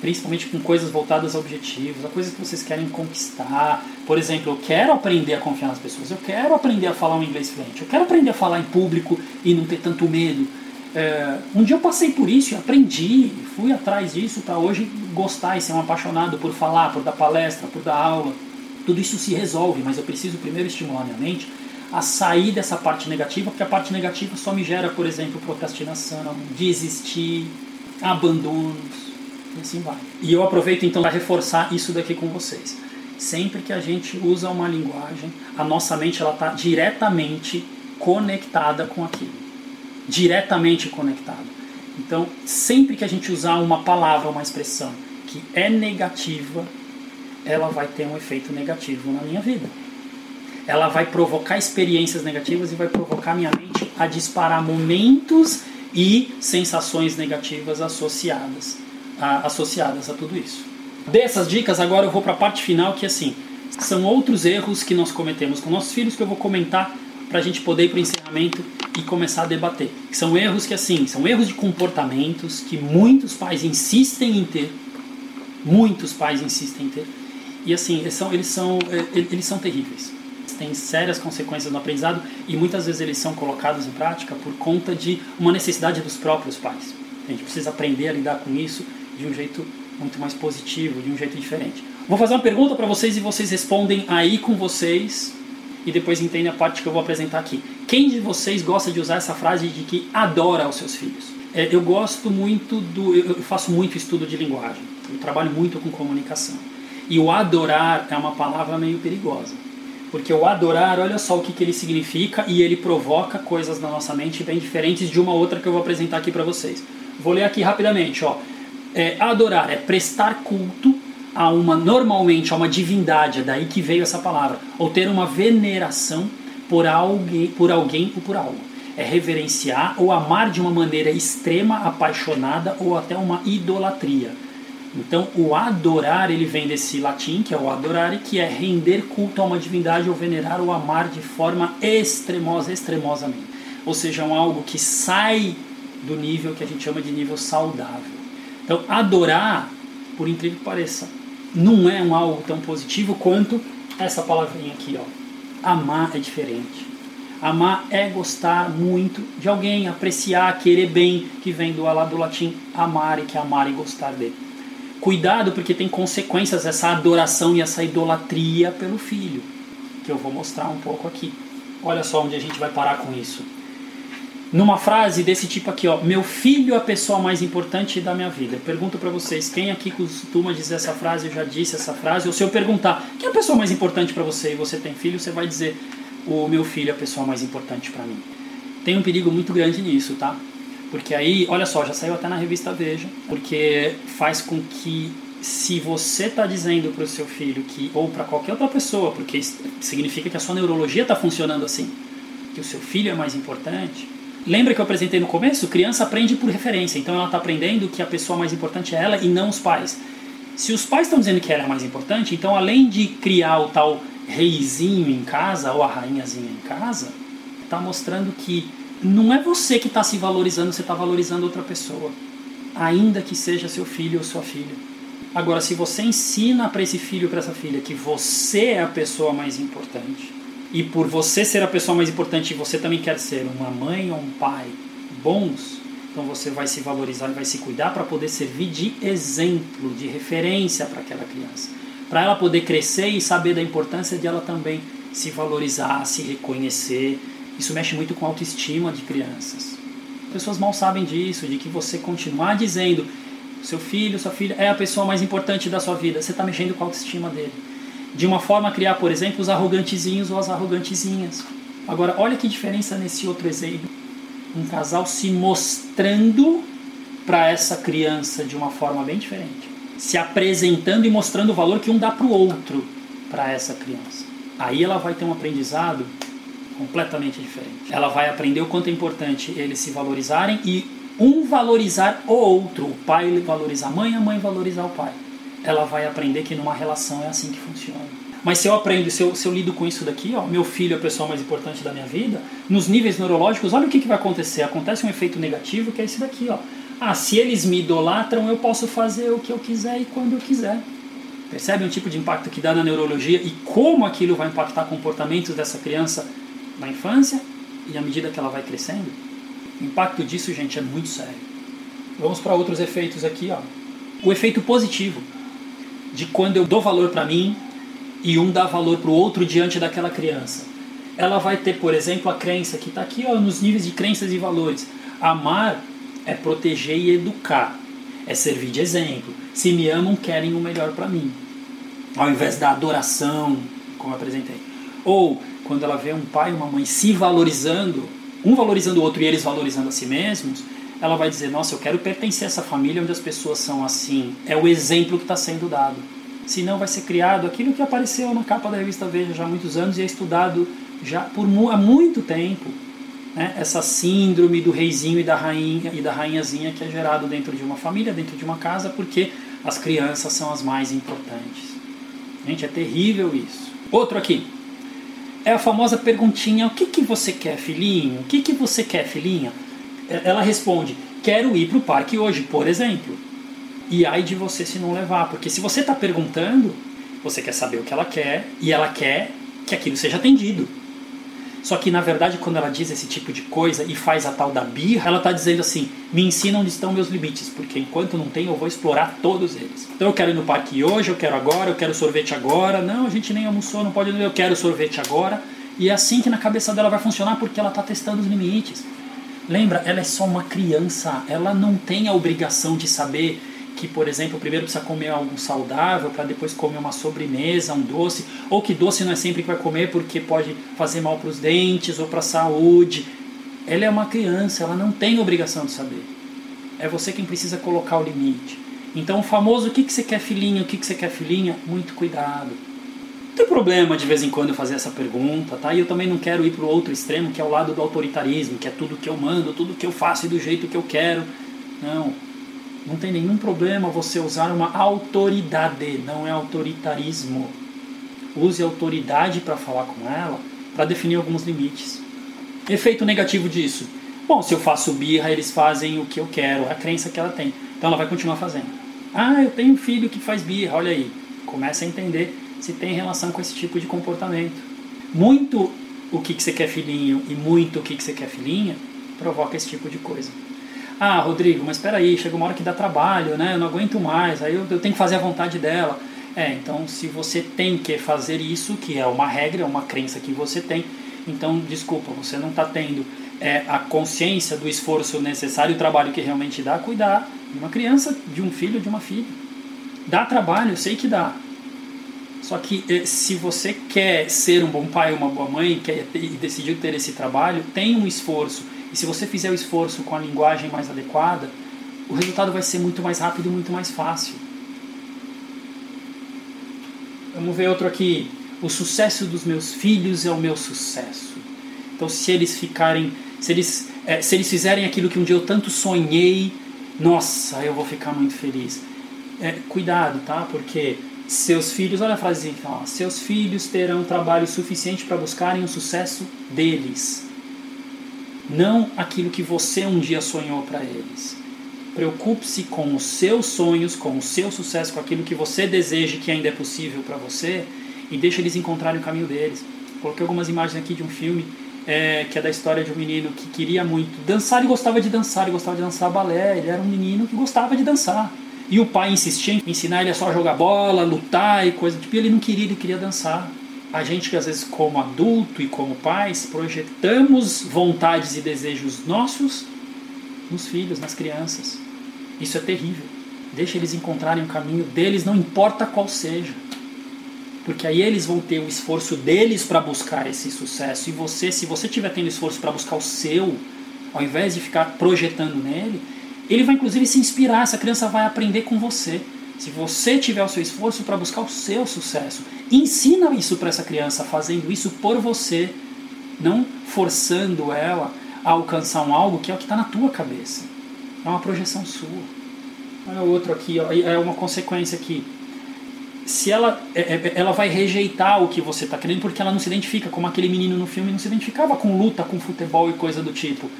Principalmente com coisas voltadas a objetivos, a coisas que vocês querem conquistar. Por exemplo, eu quero aprender a confiar nas pessoas, eu quero aprender a falar um inglês fluente, eu quero aprender a falar em público e não ter tanto medo é, um dia eu passei por isso aprendi, fui atrás disso para hoje gostar e ser um apaixonado por falar, por dar palestra, por dar aula. Tudo isso se resolve, mas eu preciso primeiro estimular minha mente a sair dessa parte negativa, porque a parte negativa só me gera, por exemplo, procrastinação, desistir, abandonos, e assim vai. E eu aproveito então para reforçar isso daqui com vocês. Sempre que a gente usa uma linguagem, a nossa mente ela está diretamente conectada com aquilo diretamente conectado. Então, sempre que a gente usar uma palavra, uma expressão que é negativa, ela vai ter um efeito negativo na minha vida. Ela vai provocar experiências negativas e vai provocar minha mente a disparar momentos e sensações negativas associadas a, associadas a tudo isso. Dessas dicas, agora eu vou para a parte final, que assim, são outros erros que nós cometemos com nossos filhos que eu vou comentar para a gente poder ir para e começar a debater. São erros que, assim, são erros de comportamentos que muitos pais insistem em ter. Muitos pais insistem em ter. E, assim, eles são, eles são, é, eles são terríveis. Têm sérias consequências no aprendizado e muitas vezes eles são colocados em prática por conta de uma necessidade dos próprios pais. A gente precisa aprender a lidar com isso de um jeito muito mais positivo, de um jeito diferente. Vou fazer uma pergunta para vocês e vocês respondem aí com vocês e depois entendem a parte que eu vou apresentar aqui. Quem de vocês gosta de usar essa frase de que adora os seus filhos? É, eu gosto muito do. Eu faço muito estudo de linguagem. Eu trabalho muito com comunicação. E o adorar é uma palavra meio perigosa. Porque o adorar, olha só o que, que ele significa e ele provoca coisas na nossa mente bem diferentes de uma outra que eu vou apresentar aqui para vocês. Vou ler aqui rapidamente. Ó. É, adorar é prestar culto a uma, normalmente, a uma divindade, é daí que veio essa palavra. Ou ter uma veneração por alguém, por alguém ou por algo. É reverenciar ou amar de uma maneira extrema, apaixonada ou até uma idolatria. Então, o adorar, ele vem desse latim, que é o adorare, que é render culto a uma divindade ou venerar ou amar de forma extremosa, extremosamente. Ou seja, um algo que sai do nível que a gente chama de nível saudável. Então, adorar, por incrível que pareça, não é um algo tão positivo quanto essa palavrinha aqui, ó. Amar é diferente. Amar é gostar muito de alguém, apreciar, querer bem, que vem do, do latim amar e que é amar e gostar dele. Cuidado porque tem consequências essa adoração e essa idolatria pelo filho, que eu vou mostrar um pouco aqui. Olha só onde a gente vai parar com isso. Numa frase desse tipo aqui, ó, meu filho é a pessoa mais importante da minha vida. Eu pergunto para vocês, quem aqui costuma dizer essa frase, eu já disse essa frase, ou se eu perguntar, quem é a pessoa mais importante para você e você tem filho, você vai dizer, o meu filho é a pessoa mais importante para mim. Tem um perigo muito grande nisso, tá? Porque aí, olha só, já saiu até na revista Veja, porque faz com que se você está dizendo para o seu filho que ou para qualquer outra pessoa, porque significa que a sua neurologia está funcionando assim, que o seu filho é mais importante. Lembra que eu apresentei no começo? Criança aprende por referência, então ela está aprendendo que a pessoa mais importante é ela e não os pais. Se os pais estão dizendo que ela é mais importante, então além de criar o tal reizinho em casa ou a rainhazinha em casa, está mostrando que não é você que está se valorizando, você está valorizando outra pessoa, ainda que seja seu filho ou sua filha. Agora, se você ensina para esse filho ou para essa filha que você é a pessoa mais importante, e por você ser a pessoa mais importante, você também quer ser uma mãe ou um pai bons, então você vai se valorizar e vai se cuidar para poder servir de exemplo, de referência para aquela criança. Para ela poder crescer e saber da importância de ela também se valorizar, se reconhecer isso mexe muito com a autoestima de crianças. Pessoas mal sabem disso, de que você continuar dizendo seu filho, sua filha é a pessoa mais importante da sua vida, você está mexendo com a autoestima dele. De uma forma a criar, por exemplo, os arrogantezinhos ou as arrogantezinhas. Agora, olha que diferença nesse outro exemplo. Um casal se mostrando para essa criança de uma forma bem diferente. Se apresentando e mostrando o valor que um dá para o outro para essa criança. Aí ela vai ter um aprendizado completamente diferente. Ela vai aprender o quanto é importante eles se valorizarem e um valorizar o outro, o pai valorizar a mãe, a mãe valorizar o pai. Ela vai aprender que numa relação é assim que funciona. Mas se eu aprendo, se eu, se eu lido com isso daqui, ó, meu filho é a pessoa mais importante da minha vida, nos níveis neurológicos, olha o que, que vai acontecer. Acontece um efeito negativo que é esse daqui. Ó. Ah, se eles me idolatram, eu posso fazer o que eu quiser e quando eu quiser. Percebe um tipo de impacto que dá na neurologia e como aquilo vai impactar comportamentos dessa criança na infância e à medida que ela vai crescendo. O impacto disso, gente, é muito sério. Vamos para outros efeitos aqui, ó. O efeito positivo de quando eu dou valor para mim e um dá valor para o outro diante daquela criança. Ela vai ter, por exemplo, a crença que está aqui ó, nos níveis de crenças e valores. Amar é proteger e educar, é servir de exemplo. Se me amam, querem o melhor para mim, ao invés da adoração, como eu apresentei. Ou quando ela vê um pai e uma mãe se valorizando, um valorizando o outro e eles valorizando a si mesmos, ela vai dizer: Nossa, eu quero pertencer a essa família onde as pessoas são assim. É o exemplo que está sendo dado. Senão vai ser criado aquilo que apareceu na capa da revista Veja já há muitos anos e é estudado já por há muito tempo. Né? Essa síndrome do reizinho e da rainha e da rainhazinha que é gerado dentro de uma família, dentro de uma casa, porque as crianças são as mais importantes. Gente, é terrível isso. Outro aqui é a famosa perguntinha: o que, que você quer, filhinho? O que, que você quer, filhinha? É, ela responde: quero ir para o parque hoje, por exemplo. E ai de você se não levar, porque se você está perguntando, você quer saber o que ela quer e ela quer que aquilo seja atendido. Só que na verdade, quando ela diz esse tipo de coisa e faz a tal da birra, ela está dizendo assim: me ensina onde estão meus limites, porque enquanto não tem, eu vou explorar todos eles. Então eu quero ir no parque hoje, eu quero agora, eu quero sorvete agora. Não, a gente nem almoçou, não pode, eu quero sorvete agora. E é assim que na cabeça dela vai funcionar, porque ela está testando os limites. Lembra, ela é só uma criança, ela não tem a obrigação de saber que, por exemplo, primeiro precisa comer algo saudável para depois comer uma sobremesa, um doce, ou que doce não é sempre que vai comer porque pode fazer mal para os dentes ou para a saúde. Ela é uma criança, ela não tem obrigação de saber. É você quem precisa colocar o limite. Então, o famoso o que, que você quer filhinha, o que, que você quer filhinha, muito cuidado. Tem problema de vez em quando fazer essa pergunta, tá? E eu também não quero ir para o outro extremo, que é o lado do autoritarismo, que é tudo que eu mando, tudo que eu faço e do jeito que eu quero. Não, não tem nenhum problema você usar uma autoridade, não é autoritarismo. Use autoridade para falar com ela, para definir alguns limites. Efeito negativo disso. Bom, se eu faço birra, eles fazem o que eu quero, a crença que ela tem. Então ela vai continuar fazendo. Ah, eu tenho um filho que faz birra, olha aí. Começa a entender se tem relação com esse tipo de comportamento. Muito o que, que você quer filhinho e muito o que, que você quer filhinha provoca esse tipo de coisa. Ah, Rodrigo, mas espera aí, chega uma hora que dá trabalho, né? Eu não aguento mais, aí eu, eu tenho que fazer a vontade dela. É, então se você tem que fazer isso, que é uma regra, é uma crença que você tem, então desculpa, você não está tendo é, a consciência do esforço necessário, o trabalho que realmente dá, cuidar de uma criança, de um filho, de uma filha. Dá trabalho, eu sei que dá. Só que é, se você quer ser um bom pai, uma boa mãe, quer, e decidiu ter esse trabalho, tem um esforço. E se você fizer o esforço com a linguagem mais adequada, o resultado vai ser muito mais rápido e muito mais fácil. Vamos ver outro aqui. O sucesso dos meus filhos é o meu sucesso. Então, se eles ficarem, se eles, é, se eles fizerem aquilo que um dia eu tanto sonhei, nossa, eu vou ficar muito feliz. É, cuidado, tá? Porque seus filhos, olha a frase então, ó, seus filhos terão trabalho suficiente para buscarem o sucesso deles, não aquilo que você um dia sonhou para eles. Preocupe-se com os seus sonhos, com o seu sucesso, com aquilo que você deseja que ainda é possível para você e deixa eles encontrarem o caminho deles. Coloquei algumas imagens aqui de um filme é, que é da história de um menino que queria muito dançar e gostava de dançar, e gostava de dançar balé. Ele era um menino que gostava de dançar. E o pai insistia em ensinar ele a só jogar bola, lutar e coisa tipo, e ele não queria, ele queria dançar. A gente que às vezes como adulto e como pais projetamos vontades e desejos nossos nos filhos, nas crianças. Isso é terrível. Deixa eles encontrarem o caminho deles, não importa qual seja. Porque aí eles vão ter o esforço deles para buscar esse sucesso. E você, se você estiver tendo esforço para buscar o seu, ao invés de ficar projetando nele, ele vai inclusive se inspirar. Essa criança vai aprender com você. Se você tiver o seu esforço para buscar o seu sucesso, ensina isso para essa criança, fazendo isso por você, não forçando ela a alcançar um algo que é o que está na tua cabeça. É uma projeção sua. Olha outro aqui, ó, é uma consequência aqui. Se ela, é, é, ela vai rejeitar o que você está querendo porque ela não se identifica, como aquele menino no filme não se identificava com luta, com futebol e coisa do tipo.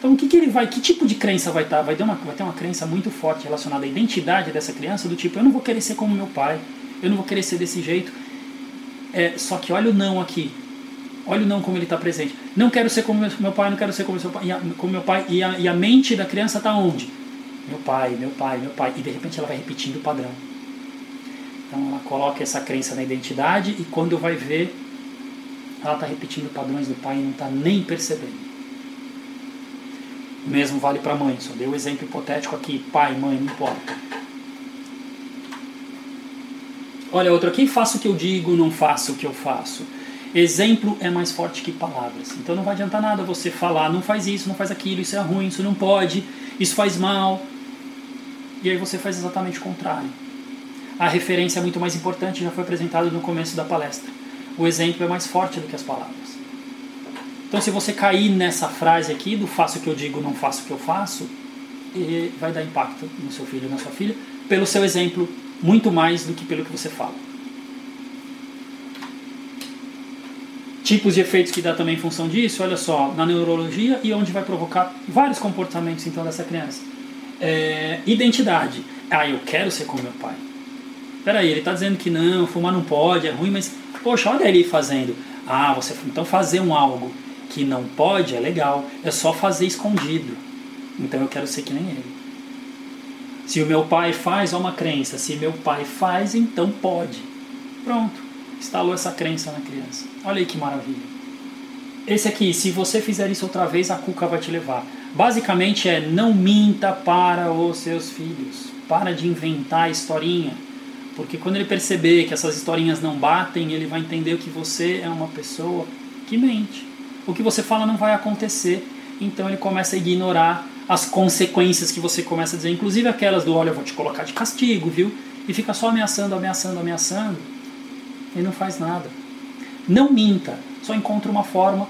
Então, o que, que ele vai, que tipo de crença vai estar? Tá? Vai ter, uma, vai ter uma crença muito forte relacionada à identidade dessa criança, do tipo, eu não vou querer ser como meu pai, eu não vou querer ser desse jeito. É, só que olha o não aqui. Olha o não como ele está presente. Não quero ser como meu pai, não quero ser como meu pai. E a, como meu pai e, a, e a mente da criança está onde? Meu pai, meu pai, meu pai. E de repente ela vai repetindo o padrão. Então ela coloca essa crença na identidade e quando vai ver, ela está repetindo padrões do pai e não está nem percebendo. O mesmo vale para mãe. Só dei o um exemplo hipotético aqui. Pai, mãe, não importa. Olha outro aqui. Faço o que eu digo, não faço o que eu faço. Exemplo é mais forte que palavras. Então não vai adiantar nada você falar, não faz isso, não faz aquilo, isso é ruim, isso não pode, isso faz mal. E aí você faz exatamente o contrário. A referência é muito mais importante, já foi apresentado no começo da palestra. O exemplo é mais forte do que as palavras. Então se você cair nessa frase aqui do faço o que eu digo, não faço o que eu faço, vai dar impacto no seu filho, na sua filha, pelo seu exemplo, muito mais do que pelo que você fala. tipos de efeitos que dá também em função disso, olha só, na neurologia e onde vai provocar vários comportamentos então dessa criança. É, identidade. Ah, eu quero ser como meu pai. Peraí, ele está dizendo que não, fumar não pode, é ruim, mas poxa, olha ele fazendo. Ah, você então fazer um algo que não pode é legal, é só fazer escondido. Então eu quero ser que nem ele. Se o meu pai faz, é uma crença. Se meu pai faz, então pode. Pronto instalou essa crença na criança. Olha aí que maravilha. Esse aqui, se você fizer isso outra vez, a cuca vai te levar. Basicamente é não minta para os seus filhos. Para de inventar historinha. Porque quando ele perceber que essas historinhas não batem, ele vai entender que você é uma pessoa que mente. O que você fala não vai acontecer. Então ele começa a ignorar as consequências que você começa a dizer, inclusive aquelas do olha, eu vou te colocar de castigo, viu? E fica só ameaçando, ameaçando, ameaçando. E não faz nada. Não minta, só encontra uma forma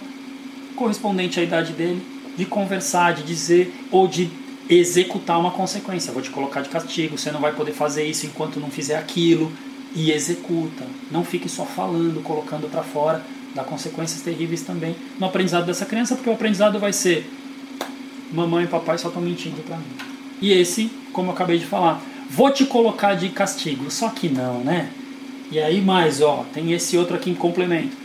correspondente à idade dele de conversar, de dizer ou de executar uma consequência. Vou te colocar de castigo, você não vai poder fazer isso enquanto não fizer aquilo. E executa. Não fique só falando, colocando para fora. Dá consequências terríveis também no aprendizado dessa criança, porque o aprendizado vai ser mamãe e papai só estão mentindo para mim. E esse, como eu acabei de falar, vou te colocar de castigo, só que não, né? E aí mais, ó, tem esse outro aqui em complemento.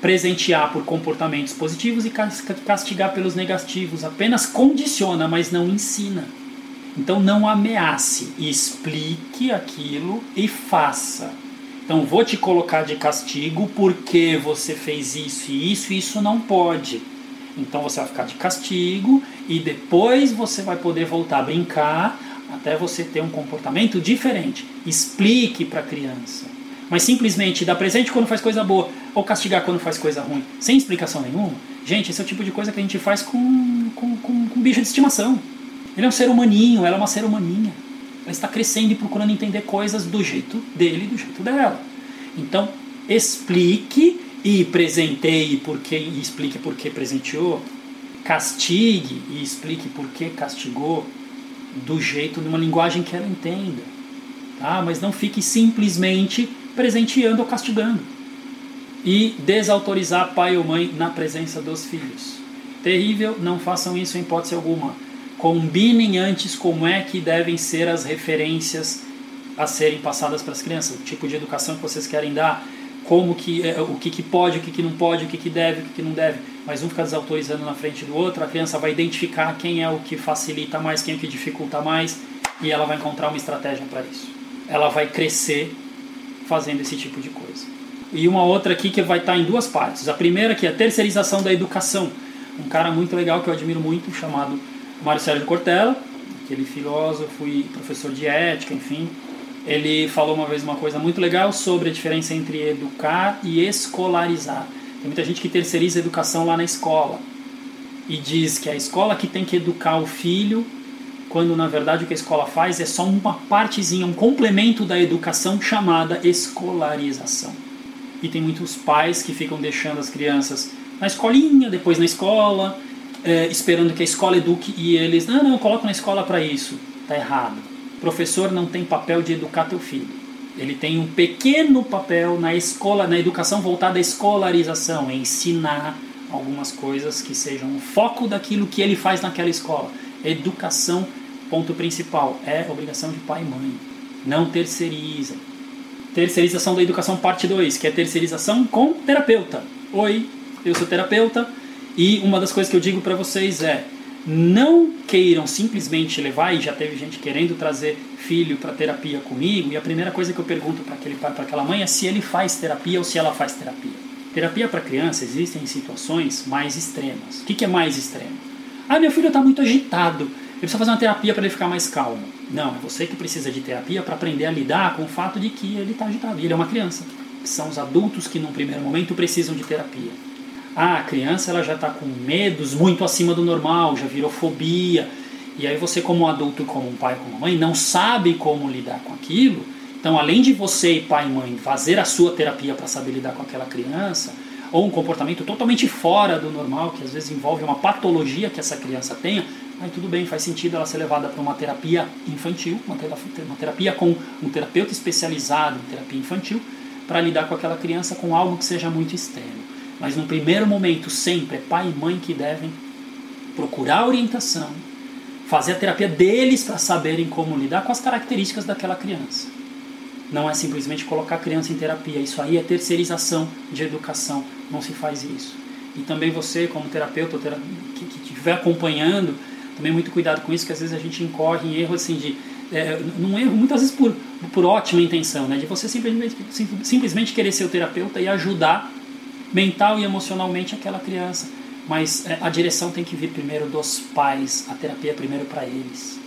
Presentear por comportamentos positivos e castigar pelos negativos. Apenas condiciona, mas não ensina. Então não ameace, explique aquilo e faça. Então vou te colocar de castigo porque você fez isso e isso, e isso não pode. Então você vai ficar de castigo e depois você vai poder voltar a brincar até você ter um comportamento diferente. Explique para a criança. Mas simplesmente dar presente quando faz coisa boa ou castigar quando faz coisa ruim, sem explicação nenhuma, gente, esse é o tipo de coisa que a gente faz com, com, com, com bicho de estimação. Ele é um ser humaninho, ela é uma ser humaninha. Ela está crescendo e procurando entender coisas do jeito dele, do jeito dela. Então, explique e presenteie porque, e explique por que presenteou, castigue e explique por que castigou, do jeito, numa linguagem que ela entenda. Tá? Mas não fique simplesmente presenteando ou castigando. E desautorizar pai ou mãe na presença dos filhos. Terrível, não façam isso em hipótese alguma. Combinem antes como é que devem ser as referências a serem passadas para as crianças, o tipo de educação que vocês querem dar, como que é, o que, que pode, o que, que não pode, o que, que deve, o que, que não deve, mas um fica desautorizando na frente do outro, a criança vai identificar quem é o que facilita mais, quem é o que dificulta mais, e ela vai encontrar uma estratégia para isso. Ela vai crescer fazendo esse tipo de coisa. E uma outra aqui que vai estar em duas partes. A primeira que é a terceirização da educação. Um cara muito legal que eu admiro muito, chamado Mário Sérgio Cortella, aquele filósofo e professor de ética, enfim, ele falou uma vez uma coisa muito legal sobre a diferença entre educar e escolarizar. Tem muita gente que terceiriza a educação lá na escola e diz que é a escola que tem que educar o filho, quando na verdade o que a escola faz é só uma partezinha, um complemento da educação chamada escolarização. E tem muitos pais que ficam deixando as crianças na escolinha, depois na escola, é, esperando que a escola eduque e eles, não, não, coloco na escola para isso. Tá errado professor não tem papel de educar teu filho. Ele tem um pequeno papel na escola, na educação voltada à escolarização, ensinar algumas coisas que sejam o foco daquilo que ele faz naquela escola. Educação, ponto principal, é obrigação de pai e mãe. Não terceiriza. Terceirização da educação, parte 2, que é terceirização com terapeuta. Oi, eu sou terapeuta e uma das coisas que eu digo para vocês é não queiram simplesmente levar, e já teve gente querendo trazer filho para terapia comigo, e a primeira coisa que eu pergunto para aquele pai, para aquela mãe é se ele faz terapia ou se ela faz terapia. Terapia para criança existem situações mais extremas. O que, que é mais extremo? Ah, meu filho está muito agitado, ele precisa fazer uma terapia para ele ficar mais calmo. Não, é você que precisa de terapia para aprender a lidar com o fato de que ele está agitado, e ele é uma criança. São os adultos que, num primeiro momento, precisam de terapia. Ah, a criança ela já está com medos muito acima do normal, já virou fobia. E aí você, como adulto, como um pai, como mãe, não sabe como lidar com aquilo. Então, além de você, pai e mãe, fazer a sua terapia para saber lidar com aquela criança, ou um comportamento totalmente fora do normal, que às vezes envolve uma patologia que essa criança tenha, aí tudo bem, faz sentido ela ser levada para uma terapia infantil, uma terapia, uma terapia com um terapeuta especializado em terapia infantil, para lidar com aquela criança com algo que seja muito extremo. Mas no primeiro momento, sempre é pai e mãe que devem procurar orientação, fazer a terapia deles para saberem como lidar com as características daquela criança. Não é simplesmente colocar a criança em terapia, isso aí é terceirização de educação, não se faz isso. E também você, como terapeuta que estiver acompanhando, também muito cuidado com isso, que às vezes a gente incorre em erro assim de. É, num erro muitas vezes por, por ótima intenção, né? de você simplesmente, simplesmente querer ser o terapeuta e ajudar mental e emocionalmente aquela criança. mas é, a direção tem que vir primeiro dos pais, a terapia primeiro para eles.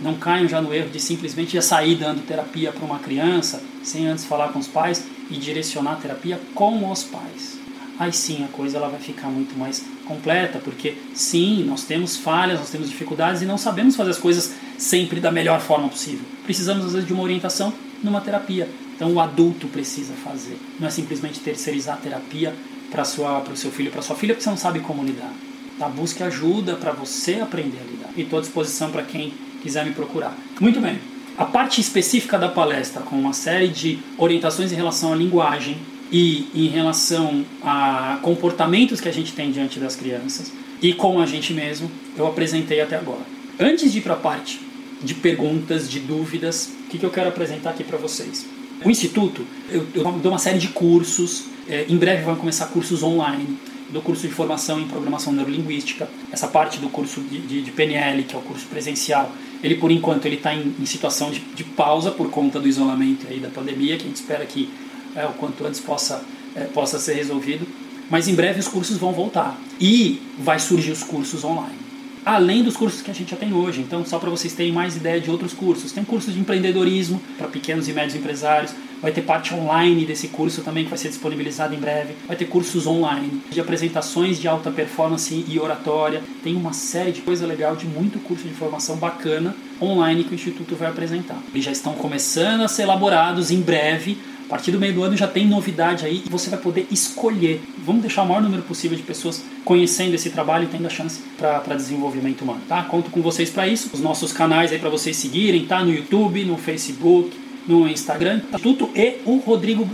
Não caiam já no erro de simplesmente já sair dando terapia para uma criança sem antes falar com os pais e direcionar a terapia com os pais. Aí sim a coisa ela vai ficar muito mais completa, porque sim, nós temos falhas, nós temos dificuldades e não sabemos fazer as coisas sempre da melhor forma possível. Precisamos às vezes de uma orientação numa terapia. Então o adulto precisa fazer. Não é simplesmente terceirizar a terapia para o seu filho, para sua filha, porque você não sabe como lidar. Tá? Busque ajuda para você aprender a lidar. E estou à disposição para quem quiser me procurar. Muito bem. A parte específica da palestra, com uma série de orientações em relação à linguagem e em relação a comportamentos que a gente tem diante das crianças e com a gente mesmo, eu apresentei até agora. Antes de ir para a parte de perguntas, de dúvidas, o que, que eu quero apresentar aqui para vocês? O Instituto, eu, eu dou uma série de cursos, é, em breve vão começar cursos online, do curso de formação em programação neurolinguística, essa parte do curso de, de, de PNL, que é o curso presencial, ele por enquanto ele está em, em, situação de, de, pausa por conta do isolamento aí da pandemia, que a gente espera que é, o quanto antes possa, é, possa ser resolvido. Mas em breve os cursos vão voltar. E vai surgir os cursos online além dos cursos que a gente já tem hoje. Então, só para vocês terem mais ideia de outros cursos. Tem curso de empreendedorismo para pequenos e médios empresários. Vai ter parte online desse curso também que vai ser disponibilizado em breve. Vai ter cursos online de apresentações de alta performance e oratória. Tem uma série de coisa legal, de muito curso de formação bacana online que o Instituto vai apresentar. Eles já estão começando a ser elaborados em breve partir do meio do ano já tem novidade aí e você vai poder escolher. Vamos deixar o maior número possível de pessoas conhecendo esse trabalho e tendo a chance para desenvolvimento humano, tá? Conto com vocês para isso. Os nossos canais aí para vocês seguirem, tá? No YouTube, no Facebook, no Instagram, Instituto e o Rodrigo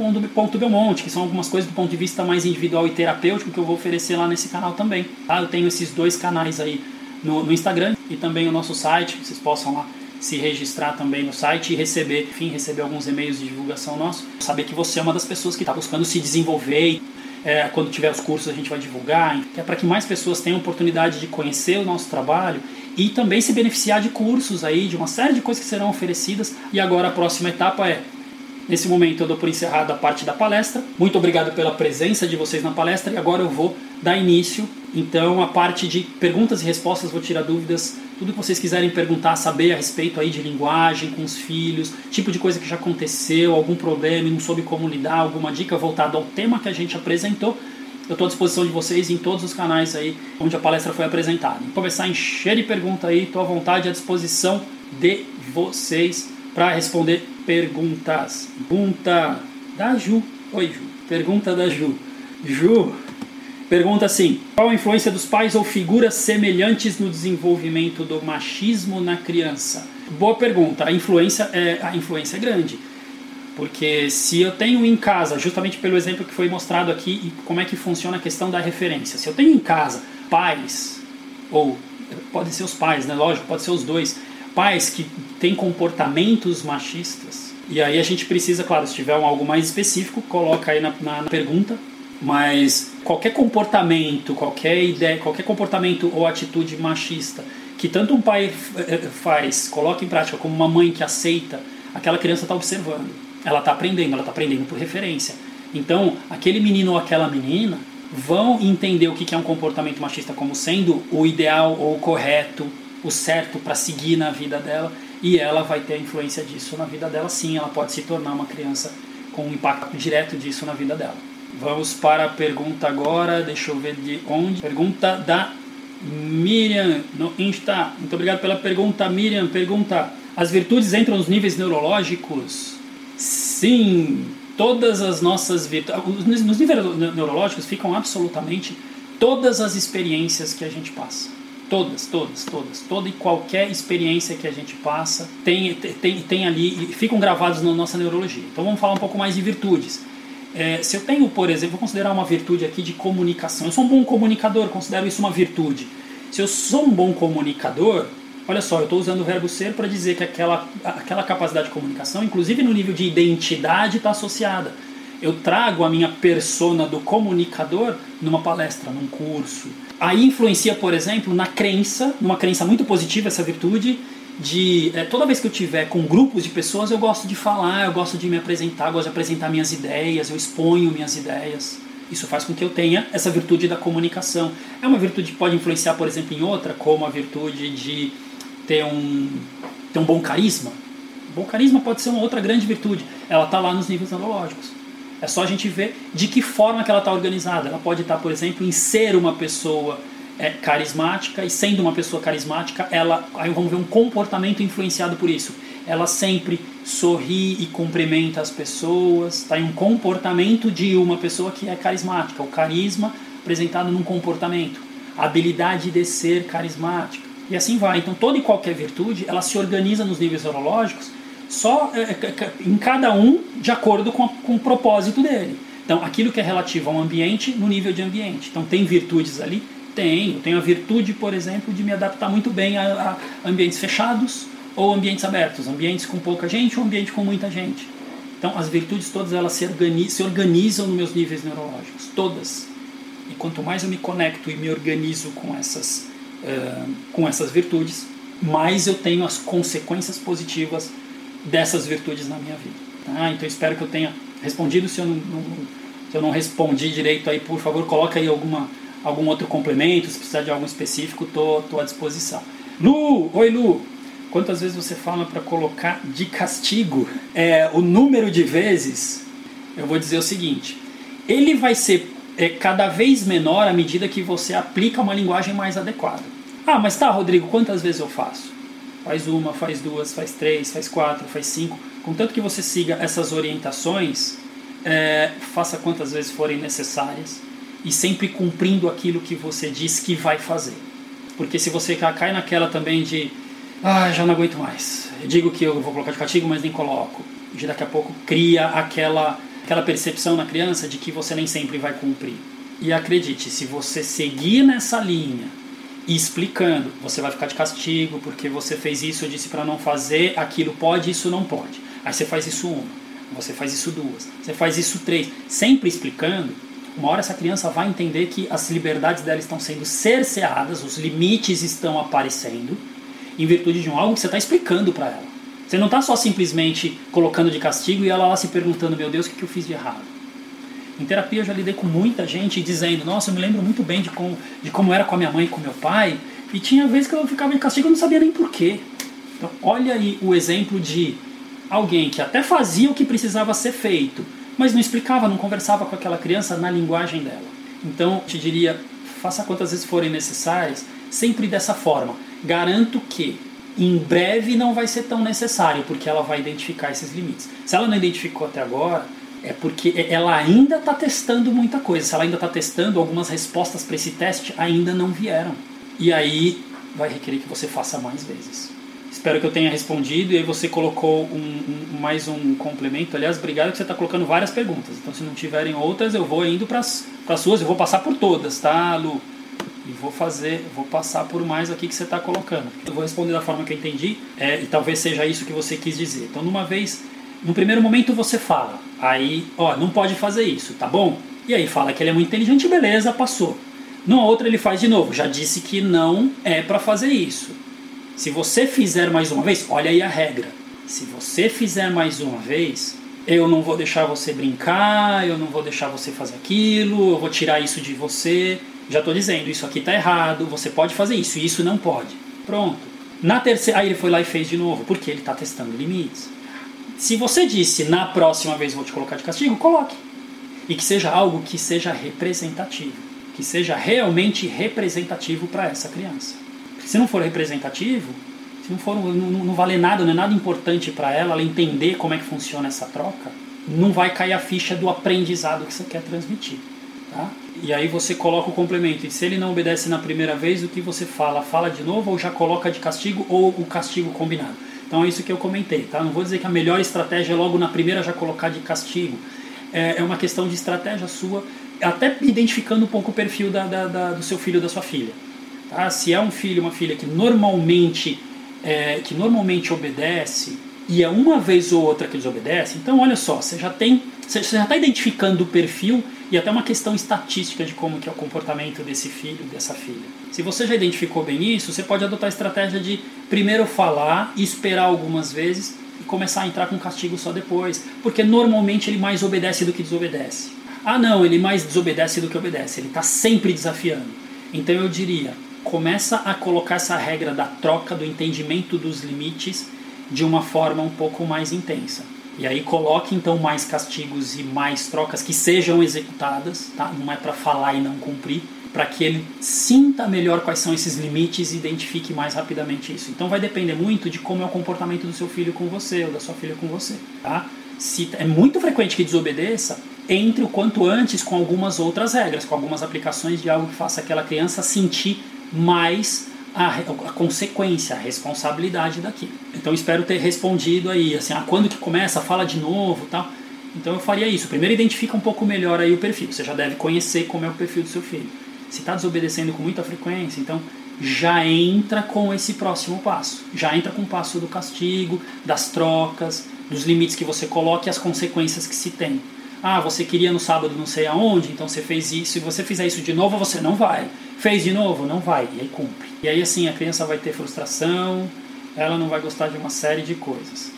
Belmonte, que são algumas coisas do ponto de vista mais individual e terapêutico que eu vou oferecer lá nesse canal também. Tá? Eu tenho esses dois canais aí no, no Instagram e também o nosso site, vocês possam lá se registrar também no site e receber, enfim, receber alguns e-mails de divulgação nosso. Saber que você é uma das pessoas que está buscando se desenvolver. É, quando tiver os cursos a gente vai divulgar, que é para que mais pessoas tenham oportunidade de conhecer o nosso trabalho e também se beneficiar de cursos aí, de uma série de coisas que serão oferecidas. E agora a próxima etapa é Nesse momento eu dou por encerrada a parte da palestra. Muito obrigado pela presença de vocês na palestra e agora eu vou dar início então a parte de perguntas e respostas, vou tirar dúvidas, tudo que vocês quiserem perguntar, saber a respeito aí de linguagem com os filhos, tipo de coisa que já aconteceu, algum problema e não soube como lidar, alguma dica voltada ao tema que a gente apresentou. Eu estou à disposição de vocês em todos os canais aí onde a palestra foi apresentada. Vou começar a encher de pergunta aí, estou à vontade à disposição de vocês para responder perguntas. Pergunta da Ju. Oi, Ju. Pergunta da Ju. Ju, pergunta assim: qual a influência dos pais ou figuras semelhantes no desenvolvimento do machismo na criança? Boa pergunta. A influência é, a influência é grande. Porque se eu tenho em casa, justamente pelo exemplo que foi mostrado aqui, e como é que funciona a questão da referência. Se eu tenho em casa pais, ou podem ser os pais, né? Lógico, pode ser os dois, pais que têm comportamentos machistas. E aí a gente precisa, claro, se tiver um algo mais específico, coloca aí na, na, na pergunta. Mas qualquer comportamento, qualquer ideia, qualquer comportamento ou atitude machista que tanto um pai eh, faz, coloca em prática, como uma mãe que aceita, aquela criança está observando. Ela está aprendendo, ela está aprendendo por referência. Então, aquele menino ou aquela menina vão entender o que é um comportamento machista como sendo o ideal ou o correto o certo para seguir na vida dela e ela vai ter a influência disso na vida dela. Sim, ela pode se tornar uma criança com um impacto direto disso na vida dela. Vamos para a pergunta agora, deixa eu ver de onde. Pergunta da Miriam no Insta. Muito obrigado pela pergunta, Miriam. Pergunta: As virtudes entram nos níveis neurológicos? Sim, todas as nossas virtudes. Nos níveis neurológicos ficam absolutamente todas as experiências que a gente passa. Todas, todas, todas. Toda e qualquer experiência que a gente passa tem, tem, tem ali, ficam gravados na nossa neurologia. Então vamos falar um pouco mais de virtudes. É, se eu tenho, por exemplo, vou considerar uma virtude aqui de comunicação. Eu sou um bom comunicador, considero isso uma virtude. Se eu sou um bom comunicador, olha só, eu estou usando o verbo ser para dizer que aquela, aquela capacidade de comunicação, inclusive no nível de identidade, está associada. Eu trago a minha persona do comunicador numa palestra, num curso, Aí influencia, por exemplo, na crença, numa crença muito positiva essa virtude, de é, toda vez que eu tiver com grupos de pessoas, eu gosto de falar, eu gosto de me apresentar, gosto de apresentar minhas ideias, eu exponho minhas ideias. Isso faz com que eu tenha essa virtude da comunicação. É uma virtude que pode influenciar, por exemplo, em outra, como a virtude de ter um, ter um bom carisma. bom carisma pode ser uma outra grande virtude. Ela está lá nos níveis neurológicos. É só a gente ver de que forma que ela está organizada. Ela pode estar, tá, por exemplo, em ser uma pessoa é, carismática e sendo uma pessoa carismática, ela aí vamos ver um comportamento influenciado por isso. Ela sempre sorri e cumprimenta as pessoas, está em um comportamento de uma pessoa que é carismática, o carisma apresentado num comportamento, a habilidade de ser carismática. E assim vai. Então toda e qualquer virtude, ela se organiza nos níveis neurológicos só é, é, é, em cada um de acordo com, com o propósito dele. Então, aquilo que é relativo ao ambiente, no nível de ambiente. Então, tem virtudes ali? Tenho. Eu tenho a virtude, por exemplo, de me adaptar muito bem a, a ambientes fechados ou ambientes abertos, ambientes com pouca gente ou ambiente com muita gente. Então, as virtudes todas elas se, organizam, se organizam nos meus níveis neurológicos, todas. E quanto mais eu me conecto e me organizo com essas, uh, com essas virtudes, mais eu tenho as consequências positivas dessas virtudes na minha vida. Tá? Então espero que eu tenha respondido. Se eu não, não, se eu não respondi direito aí, por favor, coloca aí alguma, algum outro complemento. Se precisar de algo específico, tô, tô à disposição. Lu, oi Lu. Quantas vezes você fala para colocar de castigo é, o número de vezes? Eu vou dizer o seguinte: ele vai ser é, cada vez menor à medida que você aplica uma linguagem mais adequada. Ah, mas tá, Rodrigo, quantas vezes eu faço? Faz uma, faz duas, faz três, faz quatro, faz cinco. Contanto que você siga essas orientações, é, faça quantas vezes forem necessárias e sempre cumprindo aquilo que você diz que vai fazer. Porque se você cai naquela também de, ah, já não aguento mais, eu digo que eu vou colocar de castigo, mas nem coloco, e daqui a pouco cria aquela, aquela percepção na criança de que você nem sempre vai cumprir. E acredite, se você seguir nessa linha explicando. Você vai ficar de castigo porque você fez isso, eu disse para não fazer, aquilo pode, isso não pode. Aí você faz isso uma, você faz isso duas, você faz isso três. Sempre explicando, uma hora essa criança vai entender que as liberdades dela estão sendo cerceadas, os limites estão aparecendo, em virtude de um algo que você está explicando para ela. Você não está só simplesmente colocando de castigo e ela lá se perguntando: meu Deus, o que eu fiz de errado? Em terapia eu já lidei com muita gente dizendo, nossa, eu me lembro muito bem de como, de como era com a minha mãe e com meu pai, e tinha vezes que eu ficava de castigo e não sabia nem porquê. Então, olha aí o exemplo de alguém que até fazia o que precisava ser feito, mas não explicava, não conversava com aquela criança na linguagem dela. Então, te diria, faça quantas vezes forem necessárias, sempre dessa forma. Garanto que em breve não vai ser tão necessário, porque ela vai identificar esses limites. Se ela não identificou até agora, é porque ela ainda está testando muita coisa. Se ela ainda está testando, algumas respostas para esse teste ainda não vieram. E aí vai requerer que você faça mais vezes. Espero que eu tenha respondido. E aí você colocou um, um, mais um complemento. Aliás, obrigado que você está colocando várias perguntas. Então, se não tiverem outras, eu vou indo para as suas. Eu vou passar por todas, tá, Lu? E vou fazer, vou passar por mais aqui que você está colocando. Eu vou responder da forma que eu entendi. É, e talvez seja isso que você quis dizer. Então, numa vez no primeiro momento você fala, aí, ó, não pode fazer isso, tá bom? E aí fala que ele é muito inteligente, beleza, passou. No outro ele faz de novo, já disse que não é para fazer isso. Se você fizer mais uma vez, olha aí a regra. Se você fizer mais uma vez, eu não vou deixar você brincar, eu não vou deixar você fazer aquilo, eu vou tirar isso de você. Já estou dizendo, isso aqui está errado, você pode fazer isso, isso não pode. Pronto. Na terceira, aí ele foi lá e fez de novo, porque ele está testando limites. Se você disse na próxima vez vou te colocar de castigo, coloque. E que seja algo que seja representativo, que seja realmente representativo para essa criança. Se não for representativo, se não for não, não vale nada, não é nada importante para ela, ela entender como é que funciona essa troca, não vai cair a ficha do aprendizado que você quer transmitir. Tá? E aí você coloca o complemento. E se ele não obedece na primeira vez, o que você fala? Fala de novo ou já coloca de castigo ou o castigo combinado? Então é isso que eu comentei, tá? Não vou dizer que a melhor estratégia é logo na primeira já colocar de castigo. É, é uma questão de estratégia sua, até identificando um pouco o perfil da, da, da, do seu filho ou da sua filha. Tá? Se é um filho uma filha que normalmente, é, que normalmente obedece, e é uma vez ou outra que desobedece, então olha só, você já tem, você já está identificando o perfil e até uma questão estatística de como que é o comportamento desse filho, dessa filha. Se você já identificou bem isso, você pode adotar a estratégia de primeiro falar, esperar algumas vezes e começar a entrar com castigo só depois, porque normalmente ele mais obedece do que desobedece. Ah, não, ele mais desobedece do que obedece, ele está sempre desafiando. Então eu diria, começa a colocar essa regra da troca, do entendimento dos limites de uma forma um pouco mais intensa. E aí coloque então mais castigos e mais trocas que sejam executadas, tá? Não é para falar e não cumprir, para que ele sinta melhor quais são esses limites e identifique mais rapidamente isso. Então vai depender muito de como é o comportamento do seu filho com você ou da sua filha com você, tá? Se é muito frequente que desobedeça, entre o quanto antes com algumas outras regras, com algumas aplicações de algo que faça aquela criança sentir mais a, a, consequência, a responsabilidade daquilo. Então espero ter respondido aí, assim, ah, quando que começa, fala de novo, tal. Então eu faria isso. Primeiro identifica um pouco melhor aí o perfil. Você já deve conhecer como é o perfil do seu filho. Se está desobedecendo com muita frequência, então já entra com esse próximo passo. Já entra com o passo do castigo, das trocas, dos limites que você coloca e as consequências que se tem. Ah, você queria no sábado não sei aonde, então você fez isso. Se você fizer isso de novo, você não vai. Fez de novo? Não vai. E aí cumpre. E aí assim a criança vai ter frustração, ela não vai gostar de uma série de coisas.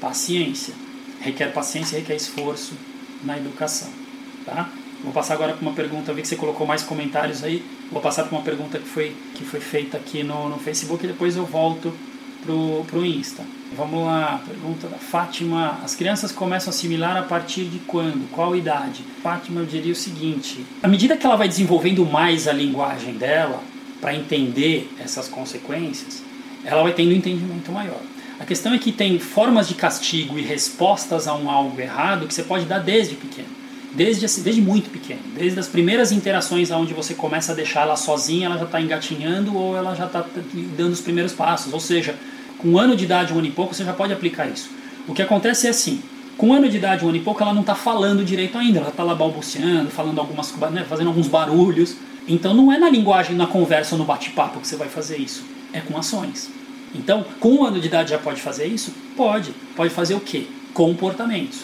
Paciência. Requer paciência, requer esforço na educação. Tá? Vou passar agora para uma pergunta, vi que você colocou mais comentários aí. Vou passar para uma pergunta que foi, que foi feita aqui no, no Facebook e depois eu volto pro, pro Insta. Vamos lá, pergunta da Fátima. As crianças começam a assimilar a partir de quando? Qual idade? Fátima, eu diria o seguinte: à medida que ela vai desenvolvendo mais a linguagem dela, para entender essas consequências, ela vai tendo um entendimento maior. A questão é que tem formas de castigo e respostas a um algo errado que você pode dar desde pequeno. Desde, desde muito pequeno. Desde as primeiras interações onde você começa a deixar ela sozinha, ela já está engatinhando ou ela já está dando os primeiros passos. Ou seja, com um ano de idade, um ano e pouco, você já pode aplicar isso. O que acontece é assim, com um ano de idade, um ano e pouco, ela não está falando direito ainda, ela está lá balbuciando, falando algumas, né, fazendo alguns barulhos. Então não é na linguagem, na conversa ou no bate-papo que você vai fazer isso, é com ações. Então, com um ano de idade já pode fazer isso? Pode. Pode fazer o quê? Comportamentos.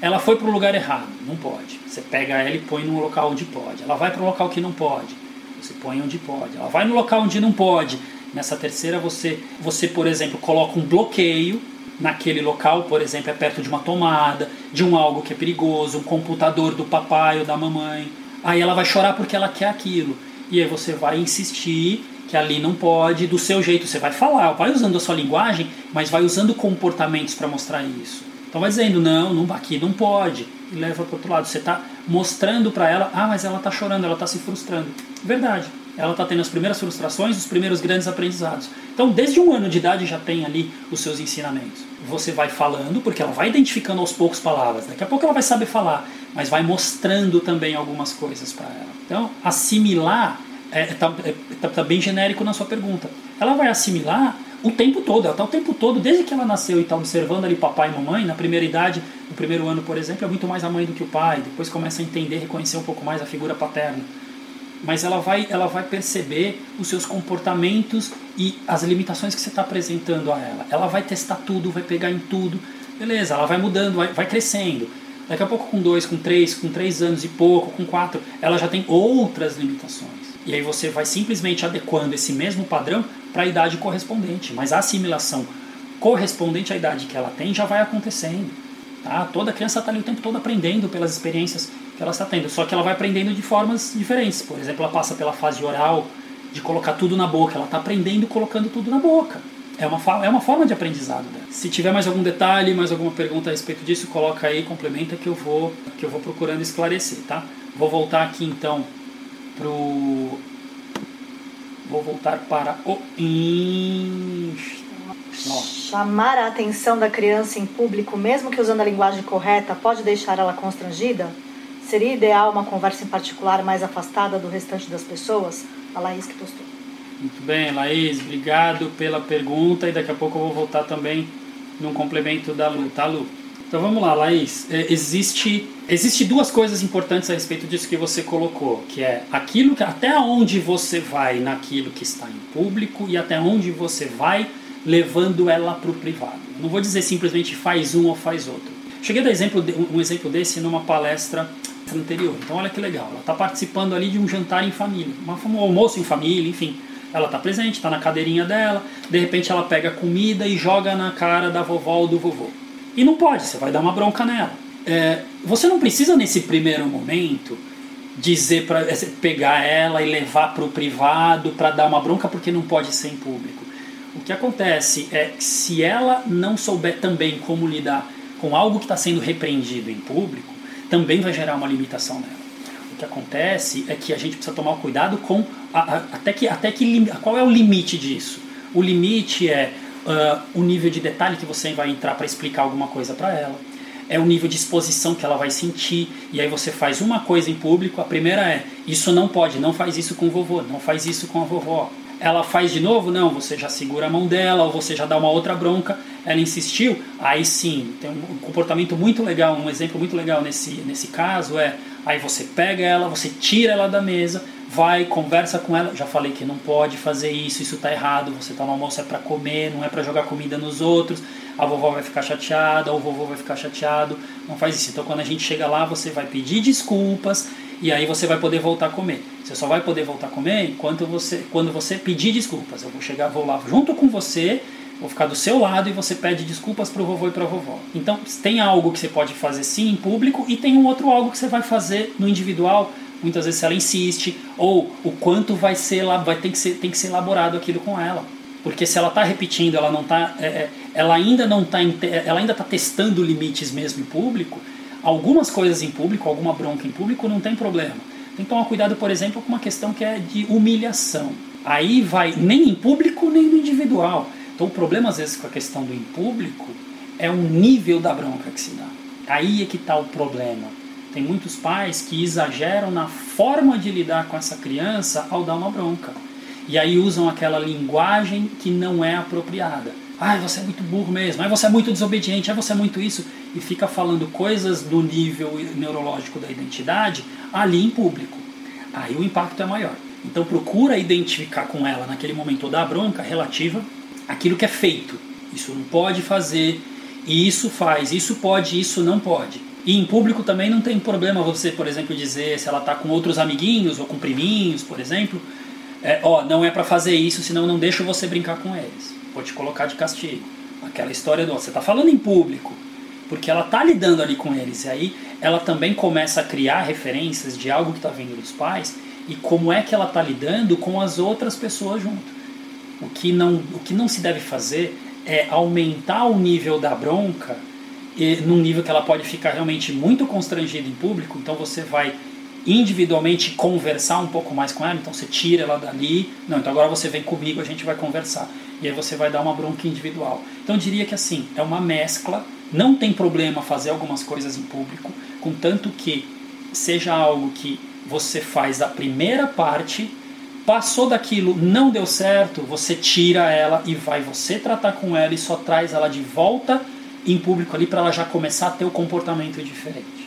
Ela foi para o lugar errado, não pode. Você pega ela e põe num local onde pode. Ela vai para um local que não pode, você põe onde pode. Ela vai no local onde não pode, Nessa terceira, você, você, por exemplo, coloca um bloqueio naquele local, por exemplo, é perto de uma tomada, de um algo que é perigoso, um computador do papai ou da mamãe. Aí ela vai chorar porque ela quer aquilo. E aí você vai insistir que ali não pode, do seu jeito você vai falar, vai usando a sua linguagem, mas vai usando comportamentos para mostrar isso. Então vai dizendo, não, não aqui não pode, e leva para outro lado. Você está mostrando para ela, ah, mas ela está chorando, ela está se frustrando. Verdade ela está tendo as primeiras frustrações, os primeiros grandes aprendizados. Então, desde um ano de idade já tem ali os seus ensinamentos. Você vai falando, porque ela vai identificando aos poucos palavras. Daqui a pouco ela vai saber falar, mas vai mostrando também algumas coisas para ela. Então, assimilar está é, tá, é, tá, tá bem genérico na sua pergunta. Ela vai assimilar o tempo todo, ela está o tempo todo, desde que ela nasceu e está observando ali papai e mamãe, na primeira idade, no primeiro ano, por exemplo, é muito mais a mãe do que o pai, depois começa a entender, reconhecer um pouco mais a figura paterna mas ela vai, ela vai perceber os seus comportamentos e as limitações que você está apresentando a ela. Ela vai testar tudo, vai pegar em tudo, beleza, ela vai mudando, vai, vai crescendo. Daqui a pouco com dois, com três, com três anos e pouco, com quatro, ela já tem outras limitações. E aí você vai simplesmente adequando esse mesmo padrão para a idade correspondente. Mas a assimilação correspondente à idade que ela tem já vai acontecendo. Tá? Toda criança está ali o tempo todo aprendendo pelas experiências que ela está tendo. Só que ela vai aprendendo de formas diferentes. Por exemplo, ela passa pela fase oral, de colocar tudo na boca. Ela está aprendendo colocando tudo na boca. É uma, é uma forma de aprendizado dela. Se tiver mais algum detalhe, mais alguma pergunta a respeito disso, coloca aí, complementa que eu vou, que eu vou procurando esclarecer, tá? Vou voltar aqui então pro vou voltar para o. Chamar a atenção da criança em público, mesmo que usando a linguagem correta, pode deixar ela constrangida? Seria ideal uma conversa em particular mais afastada do restante das pessoas? A Laís que postou. Muito bem, Laís, obrigado pela pergunta e daqui a pouco eu vou voltar também num complemento da Lu, tá Lu? Então vamos lá, Laís. É, existe, existe duas coisas importantes a respeito disso que você colocou, que é aquilo que até onde você vai naquilo que está em público e até onde você vai levando ela para o privado. Não vou dizer simplesmente faz um ou faz outro. Cheguei a dar exemplo, um exemplo desse numa palestra anterior. Então olha que legal, ela está participando ali de um jantar em família, um almoço em família, enfim. Ela está presente, está na cadeirinha dela, de repente ela pega comida e joga na cara da vovó ou do vovô. E não pode, você vai dar uma bronca nela. é, você não precisa nesse primeiro momento dizer para é, pegar ela e levar para o privado para dar uma bronca porque não pode ser em público. O que acontece é que se ela não souber também como lidar com algo que está sendo repreendido em público, também vai gerar uma limitação nela. O que acontece é que a gente precisa tomar cuidado com a, a, até que até que qual é o limite disso. O limite é uh, o nível de detalhe que você vai entrar para explicar alguma coisa para ela é o nível de exposição que ela vai sentir. E aí você faz uma coisa em público, a primeira é: isso não pode, não faz isso com o vovô, não faz isso com a vovó. Ela faz de novo? Não, você já segura a mão dela ou você já dá uma outra bronca. Ela insistiu? Aí sim, tem um comportamento muito legal, um exemplo muito legal nesse, nesse caso é: aí você pega ela, você tira ela da mesa, vai, conversa com ela. Já falei que não pode fazer isso, isso está errado. Você está no almoço é para comer, não é para jogar comida nos outros. A vovó vai ficar chateada, o vovô vai ficar chateado. Não faz isso. Então, quando a gente chega lá, você vai pedir desculpas e aí você vai poder voltar a comer. Você só vai poder voltar a comer enquanto você, quando você pedir desculpas. Eu vou chegar, vou lá junto com você, vou ficar do seu lado e você pede desculpas para o vovô e para a vovó. Então, tem algo que você pode fazer sim em público e tem um outro algo que você vai fazer no individual muitas vezes ela insiste, ou o quanto vai ser lá, vai ter que ser, tem que ser elaborado aquilo com ela. Porque se ela está repetindo, ela não tá, é, é ela ainda não está, ela ainda está testando limites mesmo em público. Algumas coisas em público, alguma bronca em público, não tem problema. Tem que tomar cuidado, por exemplo, com uma questão que é de humilhação. Aí vai nem em público nem no individual. Então o problema às vezes com a questão do em público é o nível da bronca que se dá. Aí é que está o problema tem muitos pais que exageram na forma de lidar com essa criança ao dar uma bronca. E aí usam aquela linguagem que não é apropriada. Ai, você é muito burro mesmo, ai, você é muito desobediente, ai, você é muito isso. E fica falando coisas do nível neurológico da identidade ali em público. Aí o impacto é maior. Então procura identificar com ela naquele momento da bronca relativa aquilo que é feito. Isso não pode fazer, isso faz, isso pode, isso não pode. E em público também não tem problema você, por exemplo, dizer se ela está com outros amiguinhos ou com priminhos, por exemplo, é, ó, não é para fazer isso, senão não deixo você brincar com eles. Vou te colocar de castigo. Aquela história do, você está falando em público, porque ela está lidando ali com eles. E aí ela também começa a criar referências de algo que está vindo dos pais e como é que ela está lidando com as outras pessoas junto. O que não, o que não se deve fazer é aumentar o nível da bronca e, num nível que ela pode ficar realmente muito constrangida em público, então você vai individualmente conversar um pouco mais com ela, então você tira ela dali, não, então agora você vem comigo, a gente vai conversar. E aí você vai dar uma bronca individual. Então eu diria que assim, é uma mescla, não tem problema fazer algumas coisas em público, contanto que seja algo que você faz a primeira parte, passou daquilo, não deu certo, você tira ela e vai você tratar com ela e só traz ela de volta em público ali para ela já começar a ter o comportamento diferente.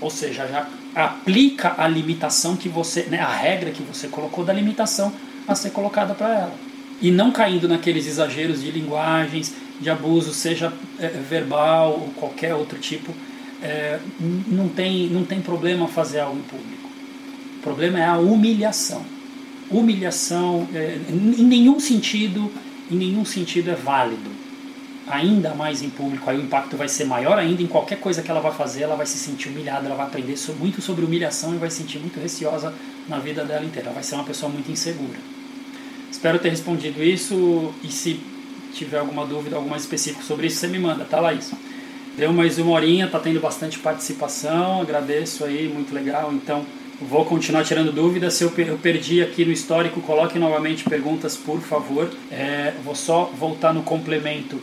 Ou seja, já aplica a limitação que você, né, a regra que você colocou da limitação a ser colocada para ela. E não caindo naqueles exageros de linguagens, de abuso, seja é, verbal ou qualquer outro tipo, é, não, tem, não tem problema fazer algo em público. O problema é a humilhação. Humilhação, é, em nenhum sentido, em nenhum sentido é válido ainda mais em público, aí o impacto vai ser maior ainda em qualquer coisa que ela vai fazer, ela vai se sentir humilhada, ela vai aprender muito sobre humilhação e vai se sentir muito receosa na vida dela inteira. Ela vai ser uma pessoa muito insegura. Espero ter respondido isso e se tiver alguma dúvida, algo mais específico sobre isso, você me manda, tá, Laís? Deu mais uma horinha, tá tendo bastante participação, agradeço aí, muito legal. Então, vou continuar tirando dúvidas. Se eu, perdi aqui no histórico, coloque novamente perguntas, por favor. É, vou só voltar no complemento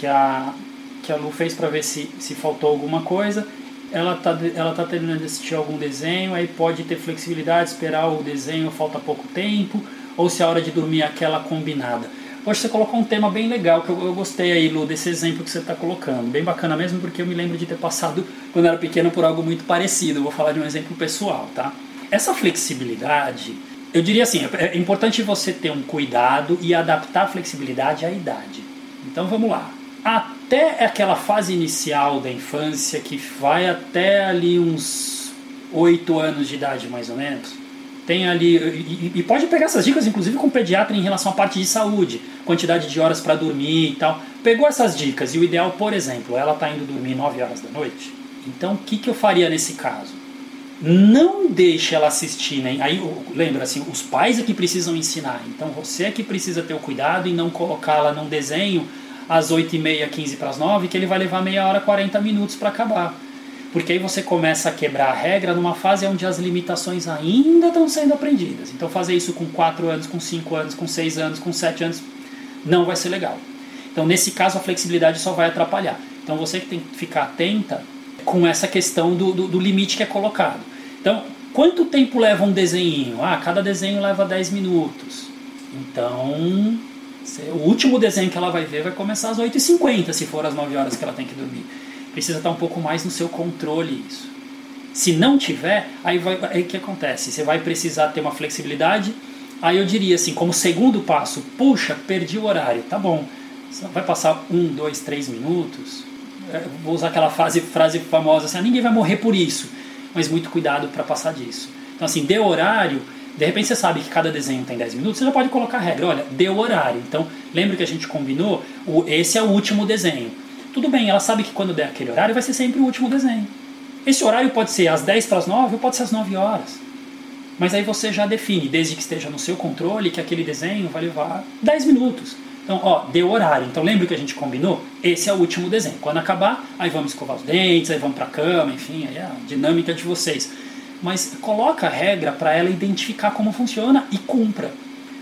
que a, que a Lu fez para ver se, se faltou alguma coisa. Ela está ela tá terminando de assistir algum desenho, aí pode ter flexibilidade, esperar o desenho, falta pouco tempo, ou se a hora de dormir é aquela combinada. Hoje você colocou um tema bem legal, que eu, eu gostei aí, Lu, desse exemplo que você está colocando. Bem bacana mesmo, porque eu me lembro de ter passado, quando era pequeno, por algo muito parecido. Eu vou falar de um exemplo pessoal, tá? Essa flexibilidade, eu diria assim, é importante você ter um cuidado e adaptar a flexibilidade à idade. Então vamos lá até aquela fase inicial da infância, que vai até ali uns 8 anos de idade mais ou menos, tem ali. E, e pode pegar essas dicas, inclusive, com o pediatra em relação à parte de saúde, quantidade de horas para dormir e tal. Pegou essas dicas e o ideal, por exemplo, ela está indo dormir 9 horas da noite. Então, o que, que eu faria nesse caso? Não deixe ela assistir, né? Aí, lembra assim, os pais é que precisam ensinar. Então, você é que precisa ter o cuidado e não colocá-la num desenho às 8h30, 15 para as 9, que ele vai levar meia hora, 40 minutos para acabar. Porque aí você começa a quebrar a regra numa fase onde as limitações ainda estão sendo aprendidas. Então, fazer isso com 4 anos, com 5 anos, com 6 anos, com 7 anos, não vai ser legal. Então, nesse caso, a flexibilidade só vai atrapalhar. Então, você que tem que ficar atenta com essa questão do, do, do limite que é colocado. Então, quanto tempo leva um desenho? Ah, cada desenho leva 10 minutos. Então, o último desenho que ela vai ver vai começar às 8h50, se for às 9 horas que ela tem que dormir. Precisa estar um pouco mais no seu controle isso. Se não tiver, aí aí que acontece? Você vai precisar ter uma flexibilidade. Aí eu diria assim, como segundo passo, puxa, perdi o horário, tá bom. Vai passar um, dois, três minutos. É, vou usar aquela frase, frase famosa assim, ah, ninguém vai morrer por isso mas muito cuidado para passar disso. Então, assim, deu horário, de repente você sabe que cada desenho tem 10 minutos, você já pode colocar a regra, olha, deu horário. Então, lembra que a gente combinou? O, esse é o último desenho. Tudo bem, ela sabe que quando der aquele horário vai ser sempre o último desenho. Esse horário pode ser às 10 para as 9 ou pode ser às 9 horas. Mas aí você já define, desde que esteja no seu controle, que aquele desenho vai levar 10 minutos. Então, ó, deu horário. Então, lembra que a gente combinou? Esse é o último desenho. Quando acabar, aí vamos escovar os dentes, aí vamos para a cama, enfim, aí é a dinâmica de vocês. Mas coloca a regra para ela identificar como funciona e cumpra.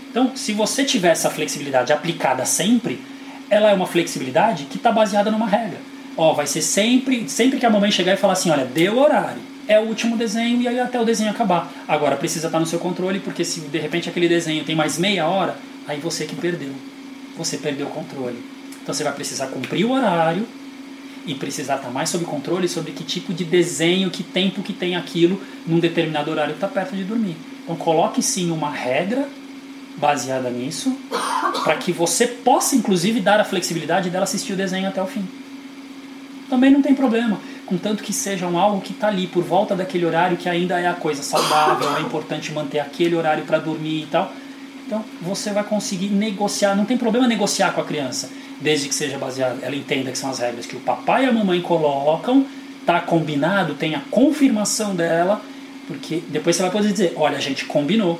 Então, se você tiver essa flexibilidade aplicada sempre, ela é uma flexibilidade que está baseada numa regra. Ó, vai ser sempre, sempre que a mamãe chegar e falar assim, olha, deu horário, é o último desenho e aí até o desenho acabar. Agora precisa estar tá no seu controle, porque se de repente aquele desenho tem mais meia hora, aí você que perdeu você perdeu o controle. Então você vai precisar cumprir o horário e precisar estar mais sob controle sobre que tipo de desenho, que tempo que tem aquilo num determinado horário que está perto de dormir. Então coloque sim uma regra baseada nisso, para que você possa inclusive dar a flexibilidade dela assistir o desenho até o fim. Também não tem problema, contanto que seja um algo que está ali por volta daquele horário que ainda é a coisa saudável, é importante manter aquele horário para dormir e tal então você vai conseguir negociar, não tem problema negociar com a criança, desde que seja baseado, ela entenda que são as regras que o papai e a mamãe colocam, tá combinado, tem a confirmação dela, porque depois você vai poder dizer, olha, a gente combinou.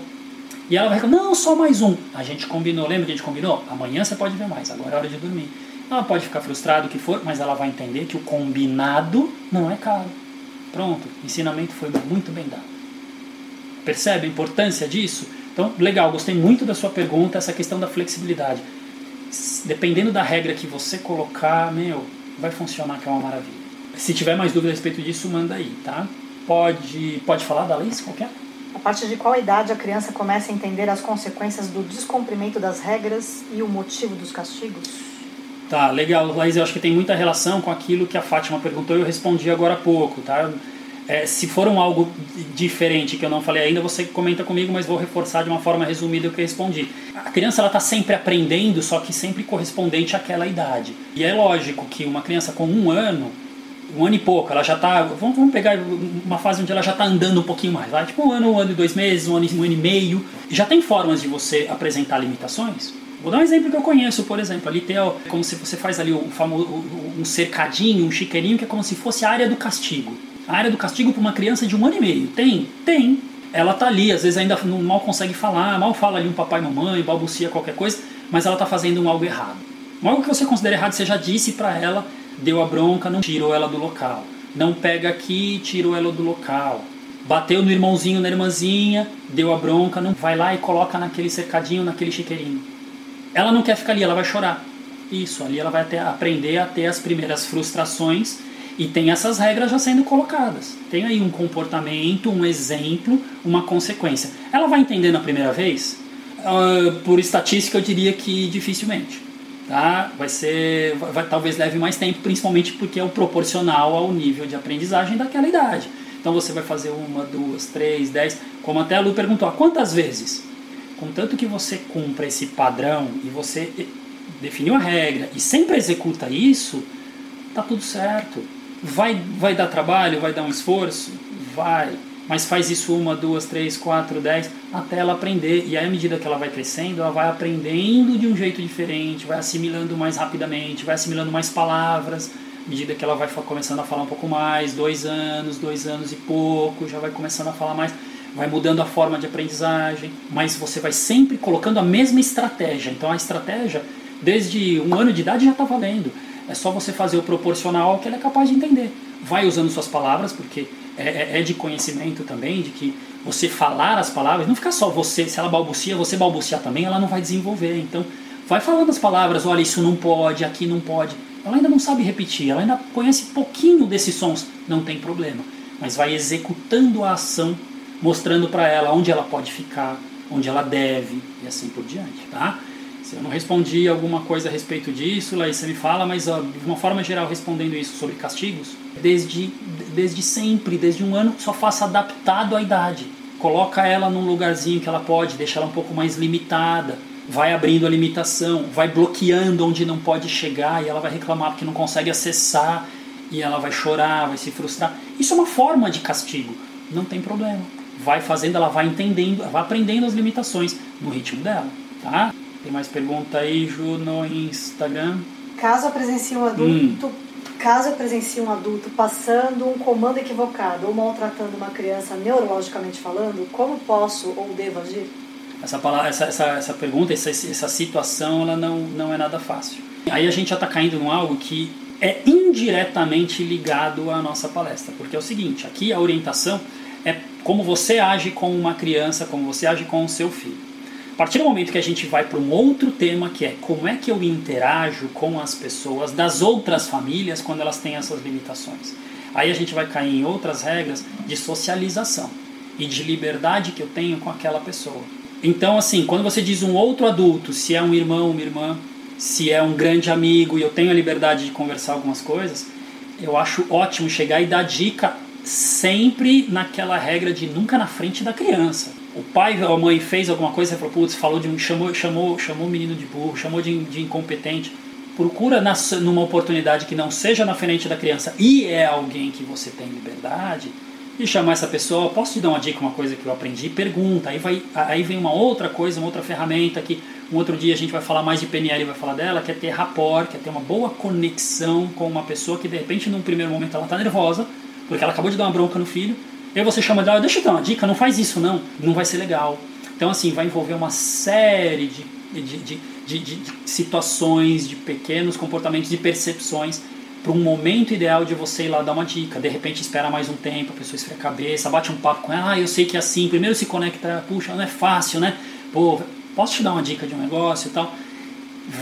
E ela vai não, só mais um. A gente combinou, lembra que a gente combinou? Amanhã você pode ver mais, agora é hora de dormir. Ela pode ficar frustrada, o que for, mas ela vai entender que o combinado não é caro. Pronto, ensinamento foi muito bem dado. Percebe a importância disso? Então, legal, gostei muito da sua pergunta, essa questão da flexibilidade. Dependendo da regra que você colocar, meu, vai funcionar que é uma maravilha. Se tiver mais dúvida a respeito disso, manda aí, tá? Pode, pode falar da Laís, qualquer? A partir de qual idade a criança começa a entender as consequências do descumprimento das regras e o motivo dos castigos? Tá, legal, Laís, eu acho que tem muita relação com aquilo que a Fátima perguntou e eu respondi agora há pouco, tá? É, se for um algo diferente que eu não falei ainda, você comenta comigo, mas vou reforçar de uma forma resumida o que eu respondi. A criança ela está sempre aprendendo, só que sempre correspondente àquela idade. E é lógico que uma criança com um ano, um ano e pouco, ela já está. Vamos, vamos, pegar uma fase onde ela já está andando um pouquinho mais, vai? Tipo um ano, um ano e dois meses, um ano, um ano e meio. Já tem formas de você apresentar limitações? Vou dar um exemplo que eu conheço, por exemplo. Ali tem como se você faz ali o famoso, um cercadinho, um chiqueirinho, que é como se fosse a área do castigo. A área do castigo para uma criança de um ano e meio. Tem? Tem. Ela tá ali, às vezes ainda não, mal consegue falar, mal fala ali um papai e mamãe, balbucia qualquer coisa, mas ela tá fazendo um algo errado. Algo que você considera errado, você já disse para ela, deu a bronca, não tirou ela do local. Não pega aqui, tirou ela do local. Bateu no irmãozinho, na irmãzinha, deu a bronca, não vai lá e coloca naquele cercadinho, naquele chiqueirinho. Ela não quer ficar ali, ela vai chorar. Isso, ali ela vai até aprender a ter as primeiras frustrações e tem essas regras já sendo colocadas. Tem aí um comportamento, um exemplo, uma consequência. Ela vai entender na primeira vez? Uh, por estatística, eu diria que dificilmente. Tá? Vai ser, vai, talvez leve mais tempo, principalmente porque é o proporcional ao nível de aprendizagem daquela idade. Então você vai fazer uma, duas, três, dez, como até a Lu perguntou, quantas vezes? Contanto que você cumpra esse padrão e você definiu a regra e sempre executa isso, tá tudo certo. Vai, vai dar trabalho, vai dar um esforço? Vai. Mas faz isso uma, duas, três, quatro, dez, até ela aprender. E aí, à medida que ela vai crescendo, ela vai aprendendo de um jeito diferente, vai assimilando mais rapidamente, vai assimilando mais palavras, medida que ela vai começando a falar um pouco mais, dois anos, dois anos e pouco, já vai começando a falar mais, vai mudando a forma de aprendizagem, mas você vai sempre colocando a mesma estratégia. Então a estratégia, desde um ano de idade, já está valendo. É só você fazer o proporcional que ela é capaz de entender. Vai usando suas palavras, porque é, é, é de conhecimento também, de que você falar as palavras, não fica só você, se ela balbucia, você balbuciar também, ela não vai desenvolver. Então, vai falando as palavras, olha, isso não pode, aqui não pode. Ela ainda não sabe repetir, ela ainda conhece pouquinho desses sons, não tem problema. Mas vai executando a ação, mostrando para ela onde ela pode ficar, onde ela deve e assim por diante, tá? Se eu não respondi alguma coisa a respeito disso, Laís, você me fala, mas ó, de uma forma geral, respondendo isso sobre castigos, desde, desde sempre, desde um ano, só faça adaptado à idade. Coloca ela num lugarzinho que ela pode, deixa ela um pouco mais limitada, vai abrindo a limitação, vai bloqueando onde não pode chegar e ela vai reclamar porque não consegue acessar e ela vai chorar, vai se frustrar. Isso é uma forma de castigo, não tem problema. Vai fazendo, ela vai entendendo, vai aprendendo as limitações no ritmo dela, tá? Tem mais pergunta aí, Ju, no Instagram. Caso eu presencie um adulto, hum. caso presencie um adulto passando um comando equivocado ou maltratando uma criança neurologicamente falando, como posso ou devo agir? Essa, palavra, essa, essa, essa pergunta, essa, essa situação, ela não, não é nada fácil. Aí a gente já está caindo em algo que é indiretamente ligado à nossa palestra, porque é o seguinte, aqui a orientação é como você age com uma criança, como você age com o seu filho partir do momento que a gente vai para um outro tema, que é como é que eu interajo com as pessoas das outras famílias quando elas têm essas limitações. Aí a gente vai cair em outras regras de socialização e de liberdade que eu tenho com aquela pessoa. Então, assim, quando você diz um outro adulto, se é um irmão, uma irmã, se é um grande amigo e eu tenho a liberdade de conversar algumas coisas, eu acho ótimo chegar e dar dica sempre naquela regra de nunca na frente da criança o pai ou a mãe fez alguma coisa, você falou, putz, falou de um, chamou, chamou, chamou o menino de burro, chamou de, de incompetente. Procura na, numa oportunidade que não seja na frente da criança e é alguém que você tem liberdade e chamar essa pessoa, posso te dar uma dica, uma coisa que eu aprendi? Pergunta, aí, vai, aí vem uma outra coisa, uma outra ferramenta que um outro dia a gente vai falar mais de PNL e vai falar dela, que é ter rapport, que é ter uma boa conexão com uma pessoa que de repente num primeiro momento ela está nervosa, porque ela acabou de dar uma bronca no filho, e aí você chama dela, deixa eu dar uma dica, não faz isso não, não vai ser legal. Então assim, vai envolver uma série de, de, de, de, situações, de pequenos comportamentos, de percepções para um momento ideal de você ir lá dar uma dica. De repente espera mais um tempo, a pessoa esfria a cabeça, bate um papo com ela, ah, eu sei que é assim, primeiro se conecta, puxa, não é fácil, né? Pô, posso te dar uma dica de um negócio e tal?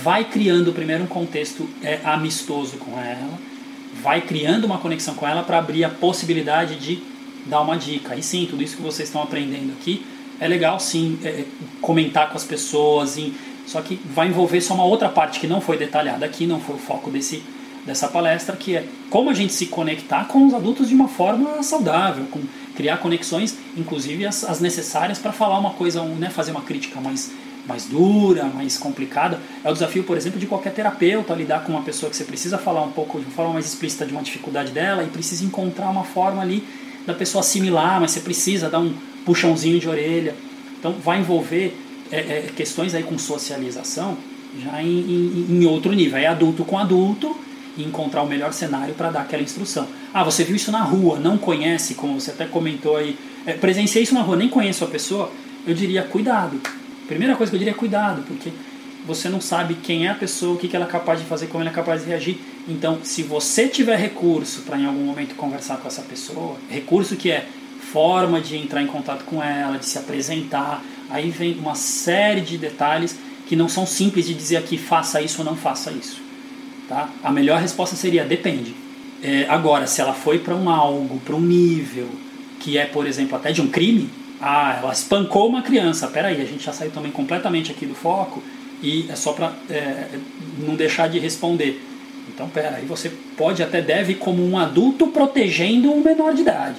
Vai criando primeiro um contexto é, amistoso com ela, vai criando uma conexão com ela para abrir a possibilidade de dar uma dica. E sim, tudo isso que vocês estão aprendendo aqui é legal sim é, é, comentar com as pessoas, em, só que vai envolver só uma outra parte que não foi detalhada aqui, não foi o foco desse, dessa palestra, que é como a gente se conectar com os adultos de uma forma saudável, com criar conexões, inclusive as, as necessárias para falar uma coisa, né, fazer uma crítica mais, mais dura, mais complicada. É o desafio, por exemplo, de qualquer terapeuta lidar com uma pessoa que você precisa falar um pouco de uma forma mais explícita de uma dificuldade dela e precisa encontrar uma forma ali da pessoa assimilar, mas você precisa dar um puxãozinho de orelha. Então vai envolver é, é, questões aí com socialização já em, em, em, outro nível. É adulto com adulto e encontrar o melhor cenário para dar aquela instrução. Ah, você viu isso na rua, não conhece, como você até comentou aí, é, presenciei isso na rua, nem conheço a pessoa, eu diria cuidado. Primeira coisa que eu diria é cuidado, porque você não sabe quem é a pessoa, o que ela é capaz de fazer, como ela é capaz de reagir. Então, se você tiver recurso para em algum momento conversar com essa pessoa, recurso que é forma de entrar em contato com ela, de se apresentar, aí vem uma série de detalhes que não são simples de dizer aqui faça isso ou não faça isso. Tá? A melhor resposta seria depende. É, agora, se ela foi para um algo, para um nível que é, por exemplo, até de um crime, ah, ela espancou uma criança. Peraí, a gente já saiu também completamente aqui do foco e é só para é, não deixar de responder. Então, pera, aí você pode até deve como um adulto protegendo um menor de idade,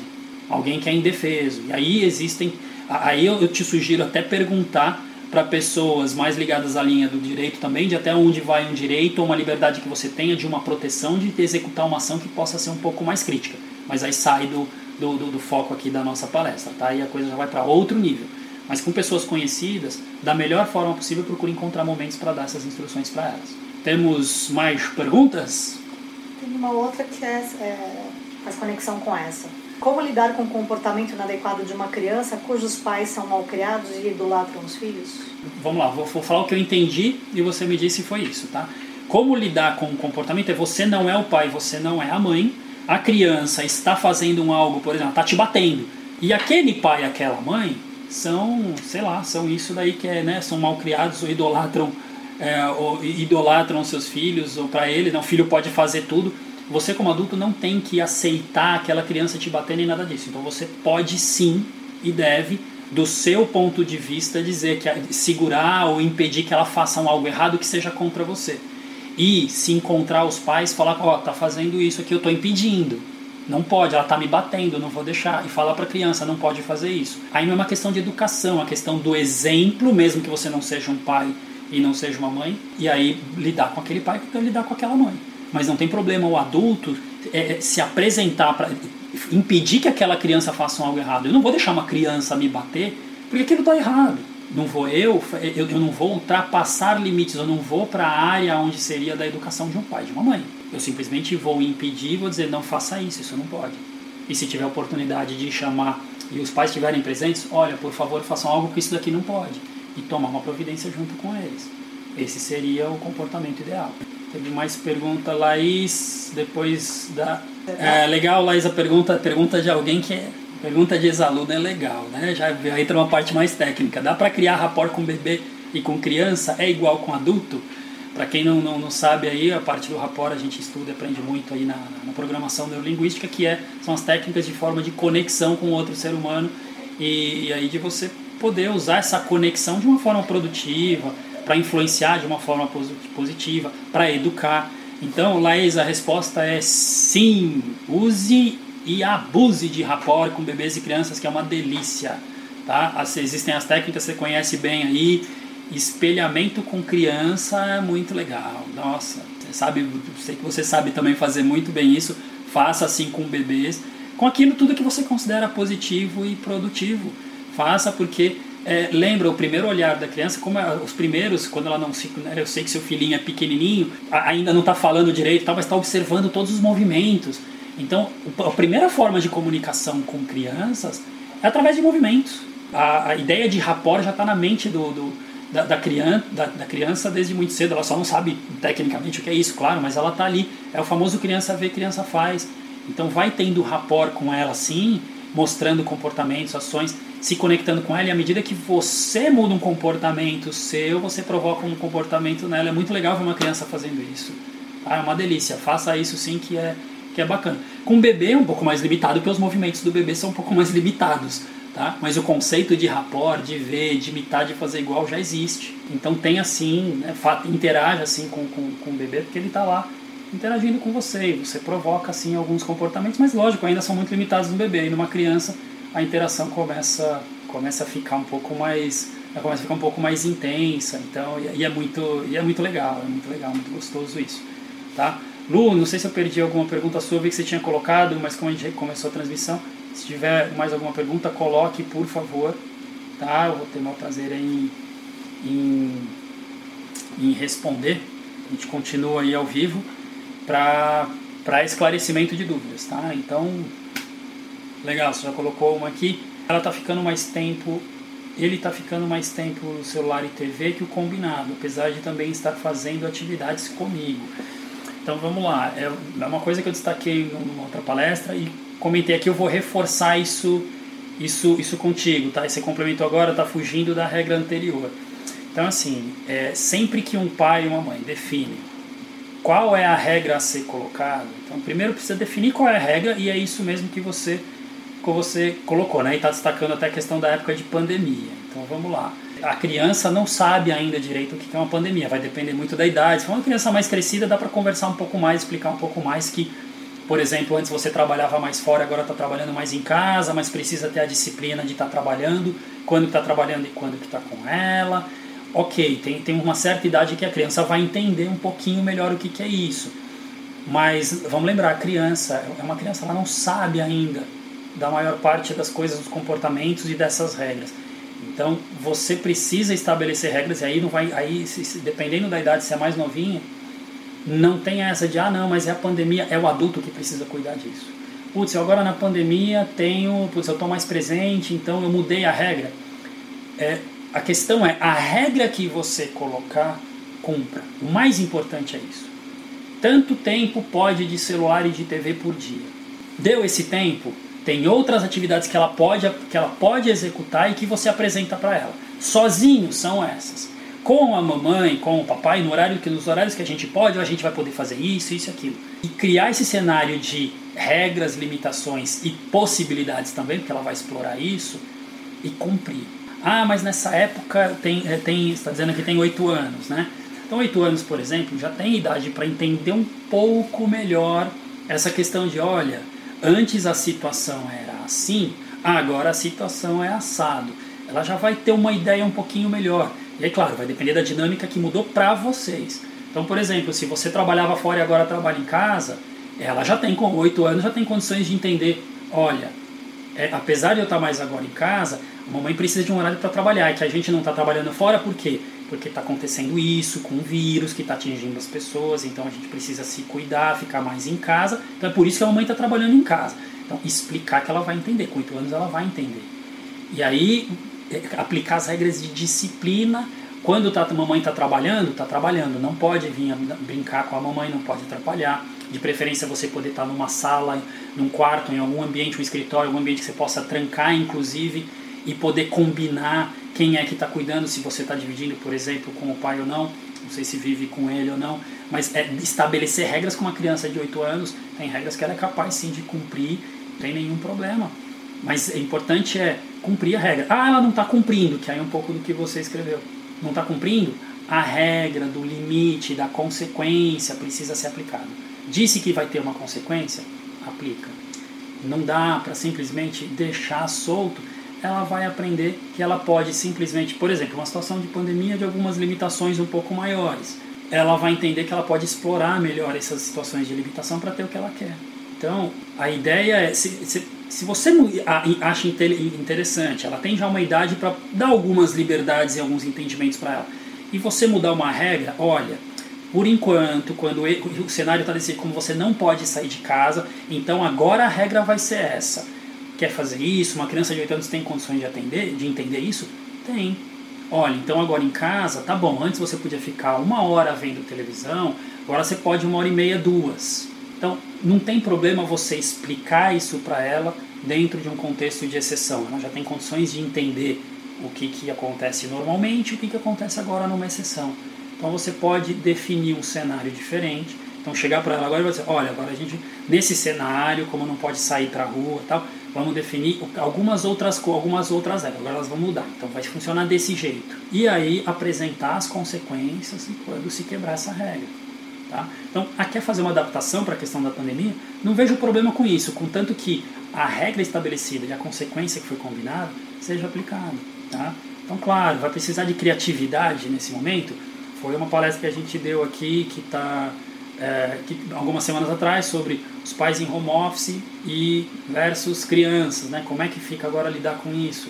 alguém que é indefeso. E aí existem, aí eu te sugiro até perguntar para pessoas mais ligadas à linha do direito também, de até onde vai um direito ou uma liberdade que você tenha de uma proteção de executar uma ação que possa ser um pouco mais crítica. Mas aí sai do, do, do, do foco aqui da nossa palestra, tá? E a coisa já vai para outro nível mas com pessoas conhecidas, da melhor forma possível, procure encontrar momentos para dar essas instruções para elas. Temos mais perguntas? Tem uma outra que é, é, faz conexão com essa. Como lidar com o comportamento inadequado de uma criança cujos pais são mal criados e idolatram os filhos? Vamos lá, vou, vou falar o que eu entendi e você me diz se foi isso, tá? Como lidar com o comportamento é você não é o pai, você não é a mãe. A criança está fazendo um algo, por exemplo, está te batendo. E aquele pai aquela mãe são, sei lá, são isso daí que é, né? São mal criados ou idolatram, é, ou idolatram seus filhos, ou para ele, não, o filho pode fazer tudo. Você como adulto não tem que aceitar aquela criança te bater nem nada disso. Então você pode sim e deve do seu ponto de vista dizer que segurar ou impedir que ela faça algo errado que seja contra você. E se encontrar os pais, falar, ó, oh, tá fazendo isso aqui, eu tô impedindo. Não pode, ela tá me batendo, não vou deixar. E falar para a criança, não pode fazer isso. Aí não é uma questão de educação, é questão do exemplo, mesmo que você não seja um pai e não seja uma mãe. E aí lidar com aquele pai e lidar com aquela mãe. Mas não tem problema o adulto é, é se apresentar para impedir que aquela criança faça algo errado. Eu não vou deixar uma criança me bater porque aquilo está errado. Não vou eu, eu, eu não vou ultrapassar limites, eu não vou para a área onde seria da educação de um pai, de uma mãe. Eu simplesmente vou impedir, vou dizer não faça isso, isso não pode. E se tiver oportunidade de chamar e os pais estiverem presentes, olha, por favor, façam algo que isso daqui não pode e tomar uma providência junto com eles. Esse seria o comportamento ideal. Teve mais pergunta, Laís, depois da. É, legal, Laís, a pergunta, pergunta de alguém que é. Pergunta de ex-aluno é legal, né? Já entra uma parte mais técnica. Dá para criar rapport com bebê e com criança? É igual com adulto? Para quem não, não, não, sabe aí, a parte do rapport a gente estuda e aprende muito aí na, na programação neurolinguística, que é, são as técnicas de forma de conexão com outro ser humano e, e aí de você poder usar essa conexão de uma forma produtiva, para influenciar de uma forma positiva, para educar. Então, Laís, a resposta é sim. Use e abuse de rapport com bebês e crianças, que é uma delícia. Tá? Existem as técnicas você conhece bem aí. Espelhamento com criança é muito legal. Nossa, você sabe, sei que você sabe também fazer muito bem isso. Faça assim com bebês, com aquilo tudo que você considera positivo e produtivo. Faça porque é, lembra o primeiro olhar da criança, como os primeiros, quando ela não se. Né, eu sei que seu filhinho é pequenininho, ainda não está falando direito, tal, mas está observando todos os movimentos. Então, a primeira forma de comunicação com crianças é através de movimentos. A, a ideia de rapport já está na mente do, do da, da, criança, da, da, criança desde muito cedo. Ela só não sabe tecnicamente o que é isso, claro, mas ela está ali. É o famoso criança vê, criança faz. Então, vai tendo rapport com ela sim, mostrando comportamentos, ações se conectando com ela e à medida que você muda um comportamento seu, você provoca um comportamento nela. É muito legal ver uma criança fazendo isso. Ah, é uma delícia. Faça isso sim que é, que é bacana. Com o bebê é um pouco mais limitado, porque os movimentos do bebê são um pouco mais limitados. Tá? Mas o conceito de rapport, de ver, de imitar, de fazer igual já existe. Então tem assim, né, interage assim com, com, com o bebê, porque ele está lá interagindo com você. E você provoca assim alguns comportamentos, mas lógico, ainda são muito limitados no bebê. E numa criança a interação começa, começa a ficar um pouco mais começa a ficar um pouco mais intensa, então e é muito e é muito legal, é muito legal, muito gostoso isso, tá? Lu, não sei se eu perdi alguma pergunta sua, vi que você tinha colocado, mas como a gente começou a transmissão, se tiver mais alguma pergunta, coloque, por favor, tá? Eu vou ter o maior prazer em, em, em responder. A gente continua aí ao vivo para esclarecimento de dúvidas, tá? Então, Legal, você já colocou uma aqui. Ela está ficando mais tempo, ele está ficando mais tempo no celular e TV que o combinado, apesar de também estar fazendo atividades comigo. Então vamos lá, é, é uma coisa que eu destaquei numa outra palestra e comentei aqui, eu vou reforçar isso, isso, isso contigo, tá? Esse complemento agora está fugindo da regra anterior. Então assim, é, sempre que um pai e uma mãe definem qual é a regra a ser colocada, então primeiro precisa definir qual é a regra e é isso mesmo que você como você colocou, né? E está destacando até a questão da época de pandemia. Então vamos lá. A criança não sabe ainda direito o que é uma pandemia, vai depender muito da idade. Se for uma criança mais crescida, dá para conversar um pouco mais, explicar um pouco mais que, por exemplo, antes você trabalhava mais fora, agora está trabalhando mais em casa, mas precisa ter a disciplina de estar tá trabalhando, quando está trabalhando e quando está com ela. Ok, tem, tem uma certa idade que a criança vai entender um pouquinho melhor o que, que é isso. Mas vamos lembrar, a criança é uma criança, ela não sabe ainda da maior parte das coisas, dos comportamentos e dessas regras. Então você precisa estabelecer regras e aí não vai, aí dependendo da idade, se é mais novinha, não tem essa de, ah, não, mas é a pandemia, é o adulto que precisa cuidar disso. Putz, eu agora na pandemia tenho, putz, eu estou mais presente, então eu mudei a regra. É, a questão é, a regra que você colocar, cumpra. O mais importante é isso. Tanto tempo pode de celular e de TV por dia. Deu esse tempo, tem outras atividades que ela pode, que ela pode executar e que você apresenta para ela. Sozinho são essas com a mamãe, com o papai, no horário que, nos horários que a gente pode, a gente vai poder fazer isso, isso aquilo. E criar esse cenário de regras, limitações e possibilidades também, porque ela vai explorar isso, e cumprir. Ah, mas nessa época tem, é, tem está dizendo que tem oito anos, né? Então, oito anos, por exemplo, já tem idade para entender um pouco melhor essa questão de, olha, antes a situação era assim, agora a situação é assado. Ela já vai ter uma ideia um pouquinho melhor. E aí, claro, vai depender da dinâmica que mudou para vocês. Então, por exemplo, se você trabalhava fora e agora trabalha em casa, ela já tem com 8 anos, já tem condições de entender, olha, é, apesar de eu estar mais agora em casa, a mamãe precisa de um horário para trabalhar, e que a gente não está trabalhando fora, por quê? Porque está acontecendo isso com o vírus que está atingindo as pessoas, então a gente precisa se cuidar, ficar mais em casa. Então é por isso que a mamãe está trabalhando em casa. Então explicar que ela vai entender, com 8 anos ela vai entender. E aí aplicar as regras de disciplina. Quando tá, a mamãe está trabalhando, está trabalhando. Não pode vir brincar com a mamãe, não pode atrapalhar. De preferência você poder estar tá numa sala, num quarto, em algum ambiente, um escritório, algum ambiente que você possa trancar, inclusive, e poder combinar quem é que está cuidando, se você está dividindo, por exemplo, com o pai ou não. Não sei se vive com ele ou não, mas é estabelecer regras com uma criança de 8 anos, tem regras que ela é capaz sim de cumprir, não tem nenhum problema. Mas é importante é cumprir a regra. Ah, ela não está cumprindo, que aí é um pouco do que você escreveu. Não está cumprindo? A regra do limite, da consequência precisa ser aplicada. Disse que vai ter uma consequência? Aplica. Não dá para simplesmente deixar solto. Ela vai aprender que ela pode simplesmente, por exemplo, uma situação de pandemia de algumas limitações um pouco maiores. Ela vai entender que ela pode explorar melhor essas situações de limitação para ter o que ela quer. Então, a ideia é, se, se se você acha interessante, ela tem já uma idade para dar algumas liberdades e alguns entendimentos para ela, e você mudar uma regra, olha, por enquanto, quando o cenário está desse como você não pode sair de casa, então agora a regra vai ser essa. Quer fazer isso? Uma criança de 8 anos tem condições de, atender, de entender isso? Tem. Olha, então agora em casa, tá bom, antes você podia ficar uma hora vendo televisão, agora você pode uma hora e meia, duas. Então, não tem problema você explicar isso para ela dentro de um contexto de exceção. Ela já tem condições de entender o que, que acontece normalmente e o que, que acontece agora numa exceção. Então, você pode definir um cenário diferente. Então, chegar para ela agora e dizer: olha, agora a gente, nesse cenário, como não pode sair para a rua tal, vamos definir algumas outras, algumas outras regras. Agora elas vão mudar. Então, vai funcionar desse jeito. E aí, apresentar as consequências quando se quebrar essa regra. Tá? Então, quer fazer uma adaptação para a questão da pandemia? Não vejo problema com isso, contanto que a regra estabelecida e a consequência que foi combinada seja aplicada. Tá? Então, claro, vai precisar de criatividade nesse momento. Foi uma palestra que a gente deu aqui, que está é, algumas semanas atrás, sobre os pais em home office e versus crianças, né? como é que fica agora lidar com isso.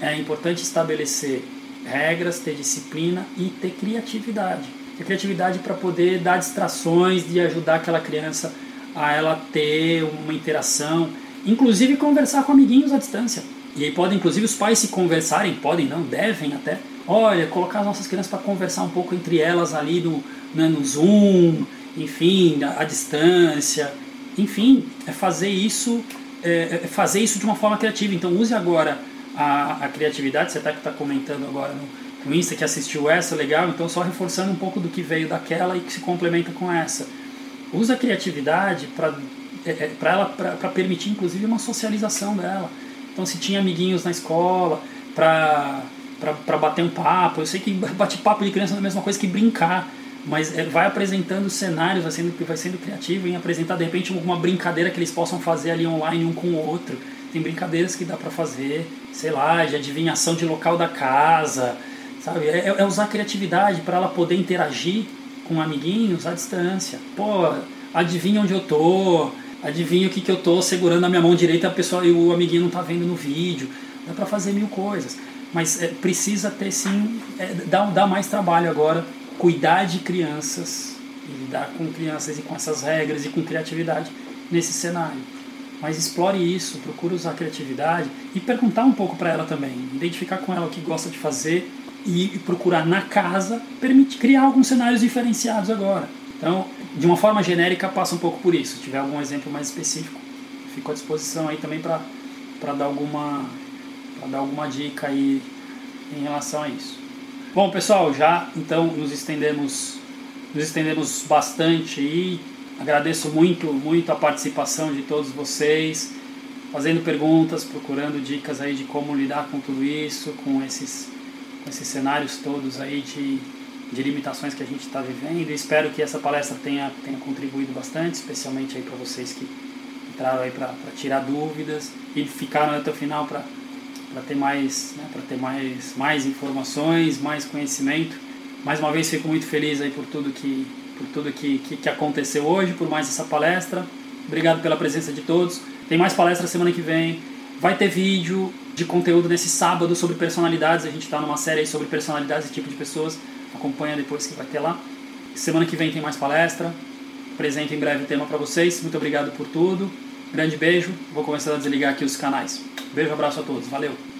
É importante estabelecer regras, ter disciplina e ter criatividade ter criatividade para poder dar distrações, de ajudar aquela criança a ela ter uma interação, inclusive conversar com amiguinhos à distância. E aí podem, inclusive, os pais se conversarem, podem, não, devem até. Olha, colocar as nossas crianças para conversar um pouco entre elas ali no, né, no Zoom, enfim, à distância. Enfim, é fazer isso, é, é fazer isso de uma forma criativa. Então use agora a, a criatividade, você está está comentando agora no, no Insta que assistiu essa, legal, então só reforçando um pouco do que veio daquela e que se complementa com essa. Usa a criatividade para é, é para ela para permitir inclusive uma socialização dela. Então se tinha amiguinhos na escola para para bater um papo, eu sei que bate papo de criança é a mesma coisa que brincar, mas é, vai apresentando cenários, vai sendo vai sendo criativo em apresentar de repente uma brincadeira que eles possam fazer ali online um com o outro. Tem brincadeiras que dá para fazer, sei lá, de adivinhação de local da casa, Sabe? É, é usar a criatividade para ela poder interagir com amiguinhos à distância. Pô, adivinha onde eu tô, adivinha o que, que eu tô segurando na minha mão direita a pessoa e o amiguinho não tá vendo no vídeo. Dá para fazer mil coisas. Mas é, precisa ter sim, é, dá, mais trabalho agora cuidar de crianças e lidar com crianças e com essas regras e com criatividade nesse cenário. Mas explore isso, procure usar a criatividade e perguntar um pouco para ela também, identificar com ela o que gosta de fazer e procurar na casa permitir criar alguns cenários diferenciados agora. Então, de uma forma genérica, passa um pouco por isso. Se tiver algum exemplo mais específico, fico à disposição aí também para dar alguma para dar alguma dica aí em relação a isso. Bom, pessoal, já então nos estendemos nos estendemos bastante e agradeço muito, muito a participação de todos vocês, fazendo perguntas, procurando dicas aí de como lidar com tudo isso, com esses, esses cenários todos aí de, de limitações que a gente está vivendo. E espero que essa palestra tenha, tenha contribuído bastante, especialmente aí para vocês que entraram aí para tirar dúvidas e ficaram até o final para para ter mais né, para ter mais mais informações mais conhecimento mais uma vez fico muito feliz aí por tudo que por tudo que, que, que aconteceu hoje, por mais essa palestra. Obrigado pela presença de todos. Tem mais palestra semana que vem. Vai ter vídeo de conteúdo nesse sábado sobre personalidades. A gente está numa série sobre personalidades e tipo de pessoas. Acompanha depois que vai ter lá. Semana que vem tem mais palestra. Apresento em breve o tema para vocês. Muito obrigado por tudo. Grande beijo. Vou começar a desligar aqui os canais. Beijo, abraço a todos. Valeu.